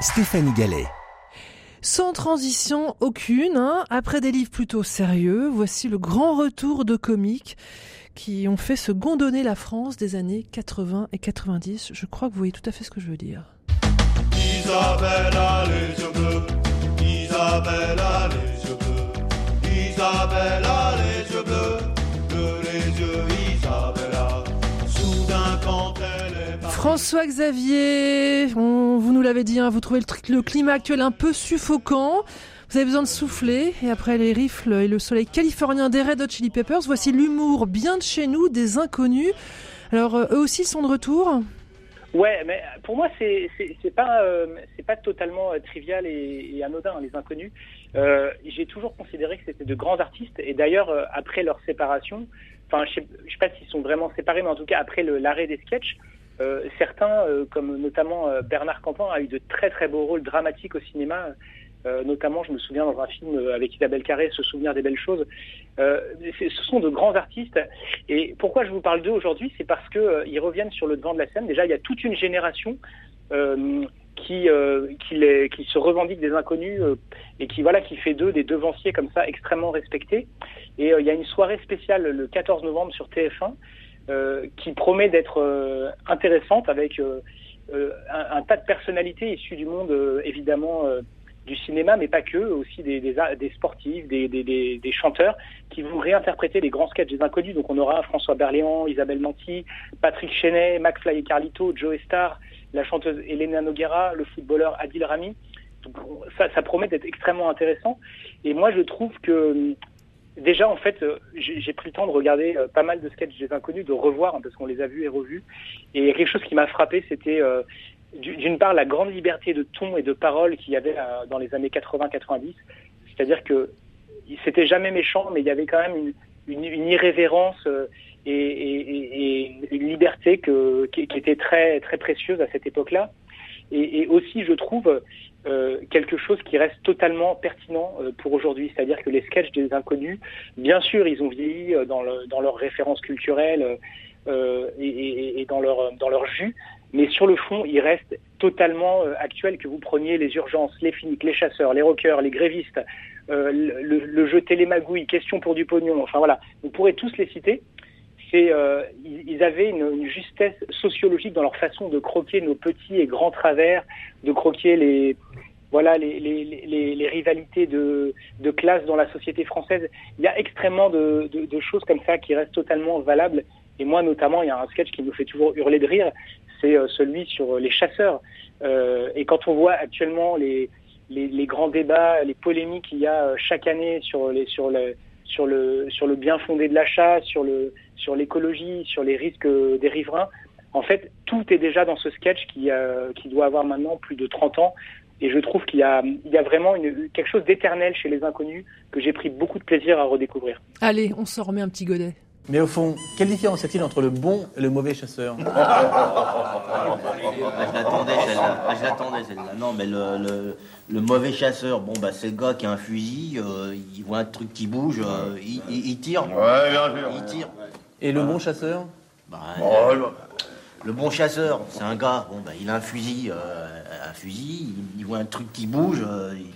Stéphanie Gallet. Sans transition aucune, hein, après des livres plutôt sérieux, voici le grand retour de comiques qui ont fait se gondonner la France des années 80 et 90. Je crois que vous voyez tout à fait ce que je veux dire. Isabelle a les yeux bleus. Isabelle a les yeux bleus. Isabelle François Xavier, vous nous l'avez dit, hein, vous trouvez le, climat actuel un peu suffocant. Vous avez besoin de souffler et après les rifles et le soleil californien des Red Hot Chili Peppers, voici l'humour bien de chez nous des inconnus. Alors euh, eux aussi sont de retour. Ouais, mais pour moi, c'est c'est euh, pas totalement euh, trivial et, anodin les inconnus. J'ai toujours considéré que c'était de grands artistes et d'ailleurs après leur séparation, enfin je sais, sais pas s'ils sont vraiment séparés, mais en tout cas après l'arrêt des sketchs, certains euh, comme notamment euh, Bernard Campan a eu de très très beaux rôles dramatiques au cinéma. Euh, notamment, je me souviens dans un film euh, avec Isabelle Carré, Se souvenir des belles choses. Euh, ce sont de grands artistes. Et pourquoi je vous parle d'eux aujourd'hui, c'est parce que euh, reviennent sur le devant de la scène. Déjà, il y a toute une génération euh, qui euh, qui, les- qui se revendique des inconnus euh, et qui voilà qui fait d'eux des devanciers comme ça extrêmement respectés. Et euh, il y a une soirée spéciale le 14 novembre sur TF1 euh, qui promet d'être euh, intéressante avec euh, euh, un, tas de personnalités issues du monde euh, évidemment euh, du cinéma, mais pas que, aussi des, des, des sportifs, des, des, chanteurs qui vont réinterpréter les grands sketchs des inconnus. Donc on aura François Berléand, Isabelle Nanty, Patrick Chenet, McFly et Carlito, Joe Star, la chanteuse Elena Noguera, le footballeur Adil Rami. Ça promet d'être extrêmement intéressant. Et moi, je trouve que déjà, en fait, euh, j'ai pris le temps de regarder euh, pas mal de sketchs des inconnus, de revoir, hein, parce qu'on les a vus et revus. Et il y a quelque chose qui m'a frappé, c'était euh, du- d'une part la grande liberté de ton et de parole qu'il y avait dans les années 80-90. C'est-à-dire que c'était jamais méchant, mais il y avait quand même une, irrévérence et, une liberté qui, était très, très précieuse à cette époque-là. Et aussi, je trouve, euh, quelque chose qui reste totalement pertinent euh, pour aujourd'hui. C'est-à-dire que les sketchs des inconnus, bien sûr, ils ont vieilli euh, dans, le, dans leurs références culturelles et, dans leur, dans leur jus, mais sur le fond, ils restent totalement actuels, que vous preniez les urgences, les flics, les chasseurs, les rockers, les grévistes, le, le- le jeu télémagouille, question pour du pognon, enfin voilà, vous pourrez tous les citer. Euh, ils, avaient une, justesse sociologique dans leur façon de croquer nos petits et grands travers, de croquer les, voilà, les, rivalités de, classe dans la société française. Il y a extrêmement de, choses comme ça qui restent totalement valables. Et moi, notamment, il y a un sketch qui me fait toujours hurler de rire, c'est euh, celui sur les chasseurs. Euh, et quand on voit actuellement les, les, grands débats, les polémiques qu'il y a euh, chaque année sur les sur le sur le sur le bien fondé de l'achat, sur le sur l'écologie, sur les risques euh, des riverains. En fait, tout est déjà dans ce sketch qui euh, qui doit avoir maintenant plus de 30 ans. Et je trouve qu'il y a il y a vraiment quelque chose d'éternel chez les inconnus que j'ai pris beaucoup de plaisir à redécouvrir. Allez, on s'en remet un petit godet. Mais au fond, quelle différence y a-t-il entre le bon et le mauvais chasseur? Ah, je l'attendais celle-là. Ah, je l'attendais celle-là. Non, mais le, le, le mauvais chasseur, bon, bah, c'est le gars qui a un fusil, euh, il voit un truc qui bouge, euh, il, il- il tire. Ouais, bien sûr. Il tire. Et le bon chasseur? Bah, Oh, le, le bon chasseur, c'est un gars, bon, bah, il a un fusil, euh, un fusil, il, il voit un truc qui bouge, euh, il,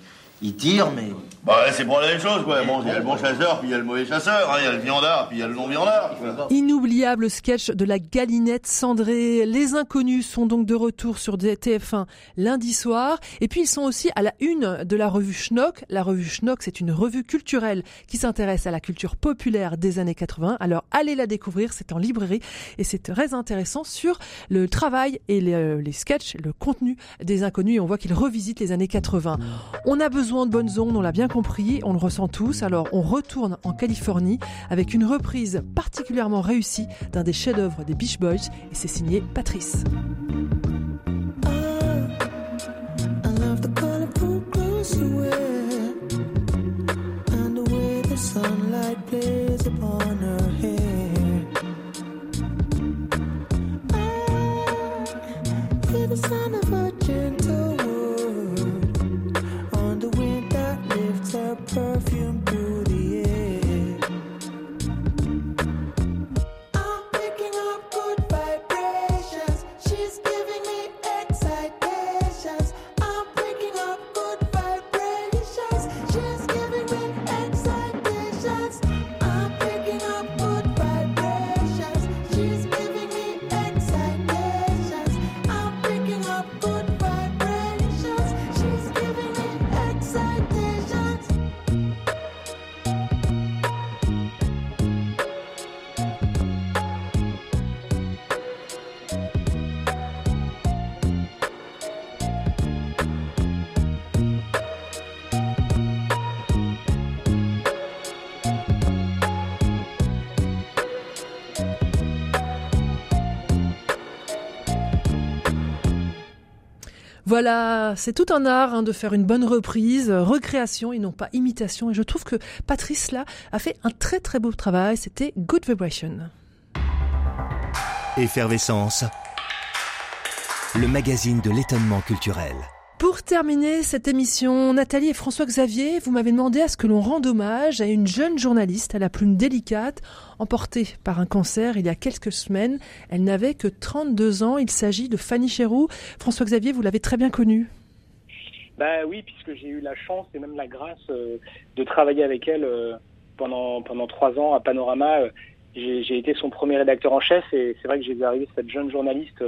il tire, mais. Bah, c'est pour la même chose, quoi. Bon, il y a le bon chasseur, puis il y a le mauvais chasseur, hein. il y a le viandard, puis il y a le non-viandard. Inoubliable sketch de la galinette cendrée. Les inconnus sont donc de retour sur TF1 lundi soir. Et puis ils sont aussi à la une de la revue Schnock. La revue Schnock, c'est une revue culturelle qui s'intéresse à la culture populaire des années 80. Alors allez la découvrir, c'est en librairie et c'est très intéressant sur le travail et les, les sketchs, le contenu des inconnus. Et on voit qu'ils revisitent les années 80. On a besoin de bonnes ondes, on l'a bien compris, on le ressent tous. Alors on retourne en Californie avec une reprise particulièrement réussie d'un des chefs-d'œuvre des Beach Boys et c'est signé Patrice. to Voilà, c'est tout un art hein, de faire une bonne reprise, euh, recréation et non pas imitation. Et je trouve que Patrice là a fait un très très beau travail. C'était Good Vibration. Effervescence. Le magazine de l'étonnement culturel. Pour terminer cette émission, Nathalie et François-Xavier, vous m'avez demandé à ce que l'on rende hommage à une jeune journaliste à la plume délicate, emportée par un cancer il y a quelques semaines. Elle n'avait que 32 ans. Il s'agit de Fanny Chéroux. François-Xavier, vous l'avez très bien connue. Bah oui, puisque j'ai eu la chance et même la grâce euh, de travailler avec elle euh, pendant pendant trois ans à Panorama. Euh, j'ai été son premier rédacteur en chef et c'est vrai que j'ai vu arriver cette jeune journaliste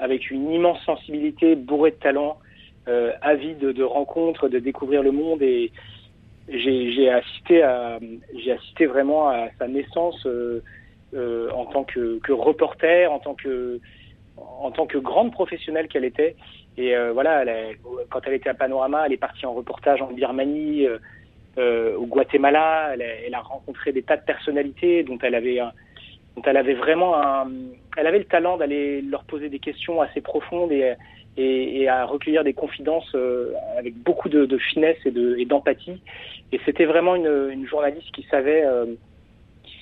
avec une immense sensibilité, bourrée de talent, euh, avide de, rencontres, de découvrir le monde et j'ai assisté vraiment à sa naissance euh, euh, en tant que, reporter, en tant que grande professionnelle qu'elle était. Et euh, voilà, quand elle était à Panorama, elle est partie en reportage en Birmanie, au Guatemala. Elle a, rencontré des tas de personnalités dont elle avait vraiment elle avait le talent d'aller leur poser des questions assez profondes et, à recueillir des confidences euh, avec beaucoup de, finesse et de- et d'empathie. Et c'était vraiment une, journaliste qui savait euh,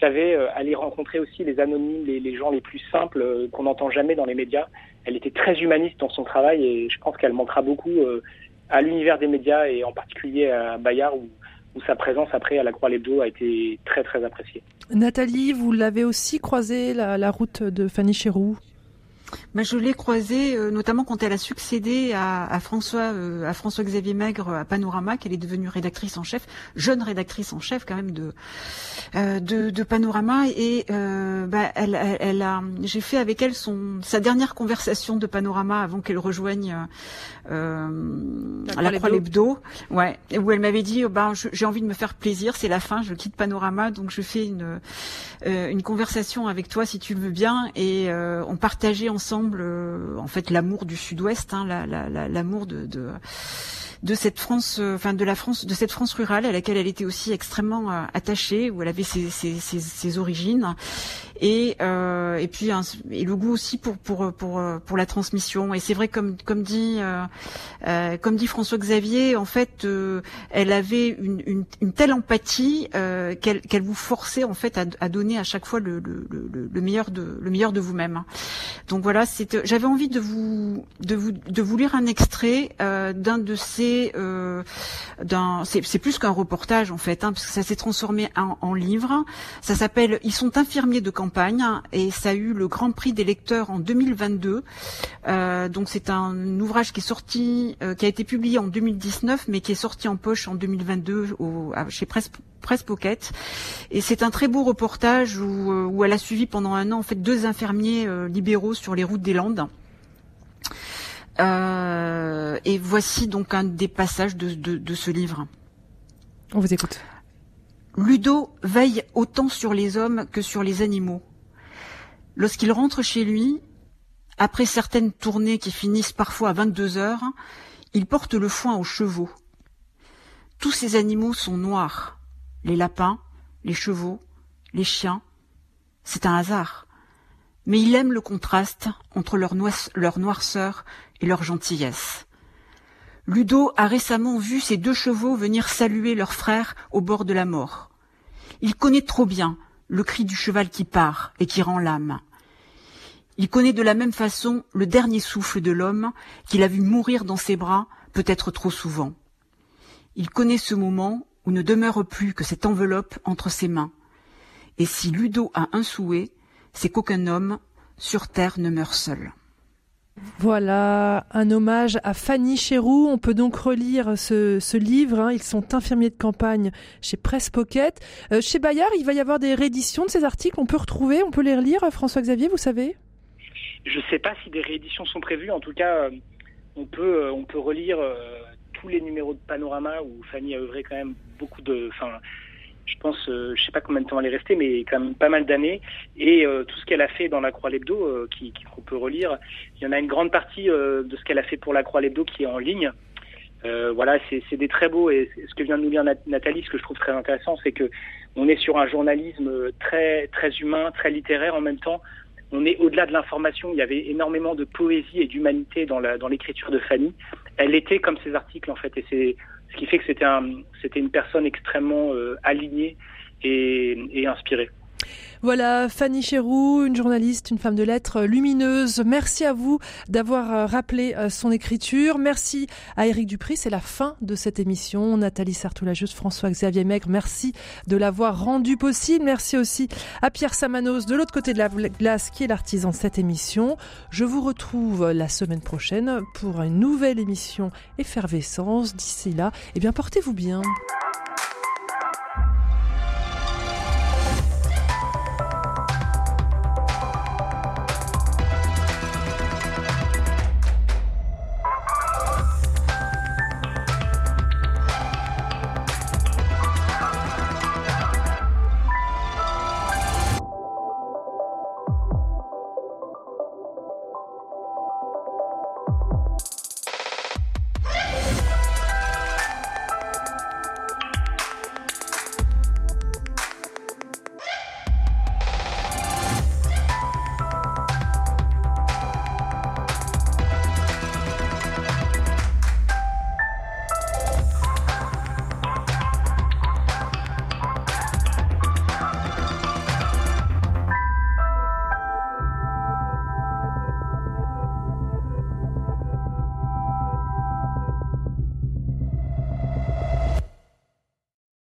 savait euh, aller rencontrer aussi les anonymes, les, gens les plus simples qu'on n'entend jamais dans les médias. Elle était très humaniste dans son travail et je pense qu'elle manquera beaucoup à l'univers des médias et en particulier à Bayard où, sa présence après à la Croix-Lebdo a été très très appréciée. Nathalie, vous l'avez aussi croisé la, la route de Fanny Chéroux? Bah, je l'ai croisée euh, notamment quand elle a succédé à, à François euh, à François Xavier Maigre à Panorama, qu'elle est devenue rédactrice en chef, jeune rédactrice en chef quand même de euh, de, de Panorama. Et bah, elle, elle, elle a j'ai fait avec elle son sa dernière conversation de Panorama avant qu'elle rejoigne La la Croix Croix Lebdo, ouais, où elle m'avait dit oh, je- j'ai envie de me faire plaisir, c'est la fin, je quitte Panorama. Donc je fais une une conversation avec toi si tu le veux bien. Et on partageait euh, en fait l'amour du Sud-Ouest, hein, la- la- la- l'amour de, cette France, euh, enfin de la France, de cette France rurale à laquelle elle était aussi extrêmement euh, attachée, où elle avait ses origines, et euh, et puis un- et le goût aussi pour pour pour pour la transmission. Et c'est vrai comme comme dit euh, euh, comme dit François Xavier, en fait, elle avait une, une, une telle empathie qu'elle qu'elle vous forçait en fait à, à donner à chaque fois le, le, le, le meilleur de le meilleur de vous-même. Donc voilà, c'est j'avais envie de vous de vous de vous lire un extrait euh, d'un de ces euh, d'un c'est c'est plus qu'un reportage en fait, hein, parce que ça s'est transformé en, en livre. Ça s'appelle Ils sont infirmiers de campagne et ça a eu le Grand Prix des lecteurs en 2022. Euh, donc c'est un ouvrage qui euh, a été publié en 2019, mais qui est sorti en poche en 2022 au, à- chez Presse, Pocket. Et c'est un très beau reportage où, euh, où elle a suivi pendant un an en fait deux infirmiers libéraux sur les routes des Landes. Et voici donc un des passages de ce livre. On vous écoute. Ludo veille autant sur les hommes que sur les animaux. Lorsqu'il rentre chez lui, après certaines tournées qui finissent parfois à 22 heures, il porte le foin aux chevaux. Tous ces animaux sont noirs. Les lapins, les chevaux, les chiens. C'est un hasard. Mais il aime le contraste entre leur, leur noirceur et leur gentillesse. Ludo a récemment vu ces deux chevaux venir saluer leur frère au bord de la mort. Il connaît trop bien le cri du cheval qui part et qui rend l'âme. Il connaît de la même façon le dernier souffle de l'homme qu'il a vu mourir dans ses bras, peut-être trop souvent. Il connaît ce moment où ne demeure plus que cette enveloppe entre ses mains. Et si Ludo a un souhait, c'est qu'aucun homme sur terre ne meure seul. Voilà, un hommage à Fanny Chéroux. On peut donc relire ce, livre. hein. Ils sont infirmiers de campagne chez Presse Pocket. Euh, chez Bayard, il va y avoir des rééditions de ces articles. On peut retrouver, on peut les relire. François-Xavier, vous savez? Je ne sais pas si des rééditions sont prévues. En tout cas, euh, on peut euh, on peut relire tous les numéros de Panorama où Fanny a œuvré quand même beaucoup de. Enfin, je pense, euh, je sais pas combien de temps elle est restée, mais quand même pas mal d'années. Et euh, tout ce qu'elle a fait dans la Croix Lebdo, euh, qu'on peut relire, il y en a une grande partie euh, de ce qu'elle a fait pour la Croix Lebdo qui est en ligne. Voilà, c'est des très beaux et ce que vient de nous dire Nat- Nathalie, ce que je trouve très intéressant, c'est que on est sur un journalisme très très humain, très littéraire en même temps, on est au-delà de l'information. Il y avait énormément de poésie et d'humanité dans l'écriture de Fanny. Elle était comme ses articles en fait, ce qui fait que c'était un, c'était une personne extrêmement euh, alignée et inspirée. Voilà, Fanny Chéroux, une journaliste, une femme de lettres lumineuse. Merci à vous d'avoir euh, rappelé euh, son écriture. Merci à Éric Dupri. C'est la fin de cette émission. Nathalie Sartoula-Juste, François-Xavier Maigre, merci de l'avoir rendu possible. Merci aussi à Pierre Samanos de l'autre côté de la glace qui est l'artisan de cette émission. Je vous retrouve la semaine prochaine pour une nouvelle émission Effervescence. D'ici là, eh bien, portez-vous bien.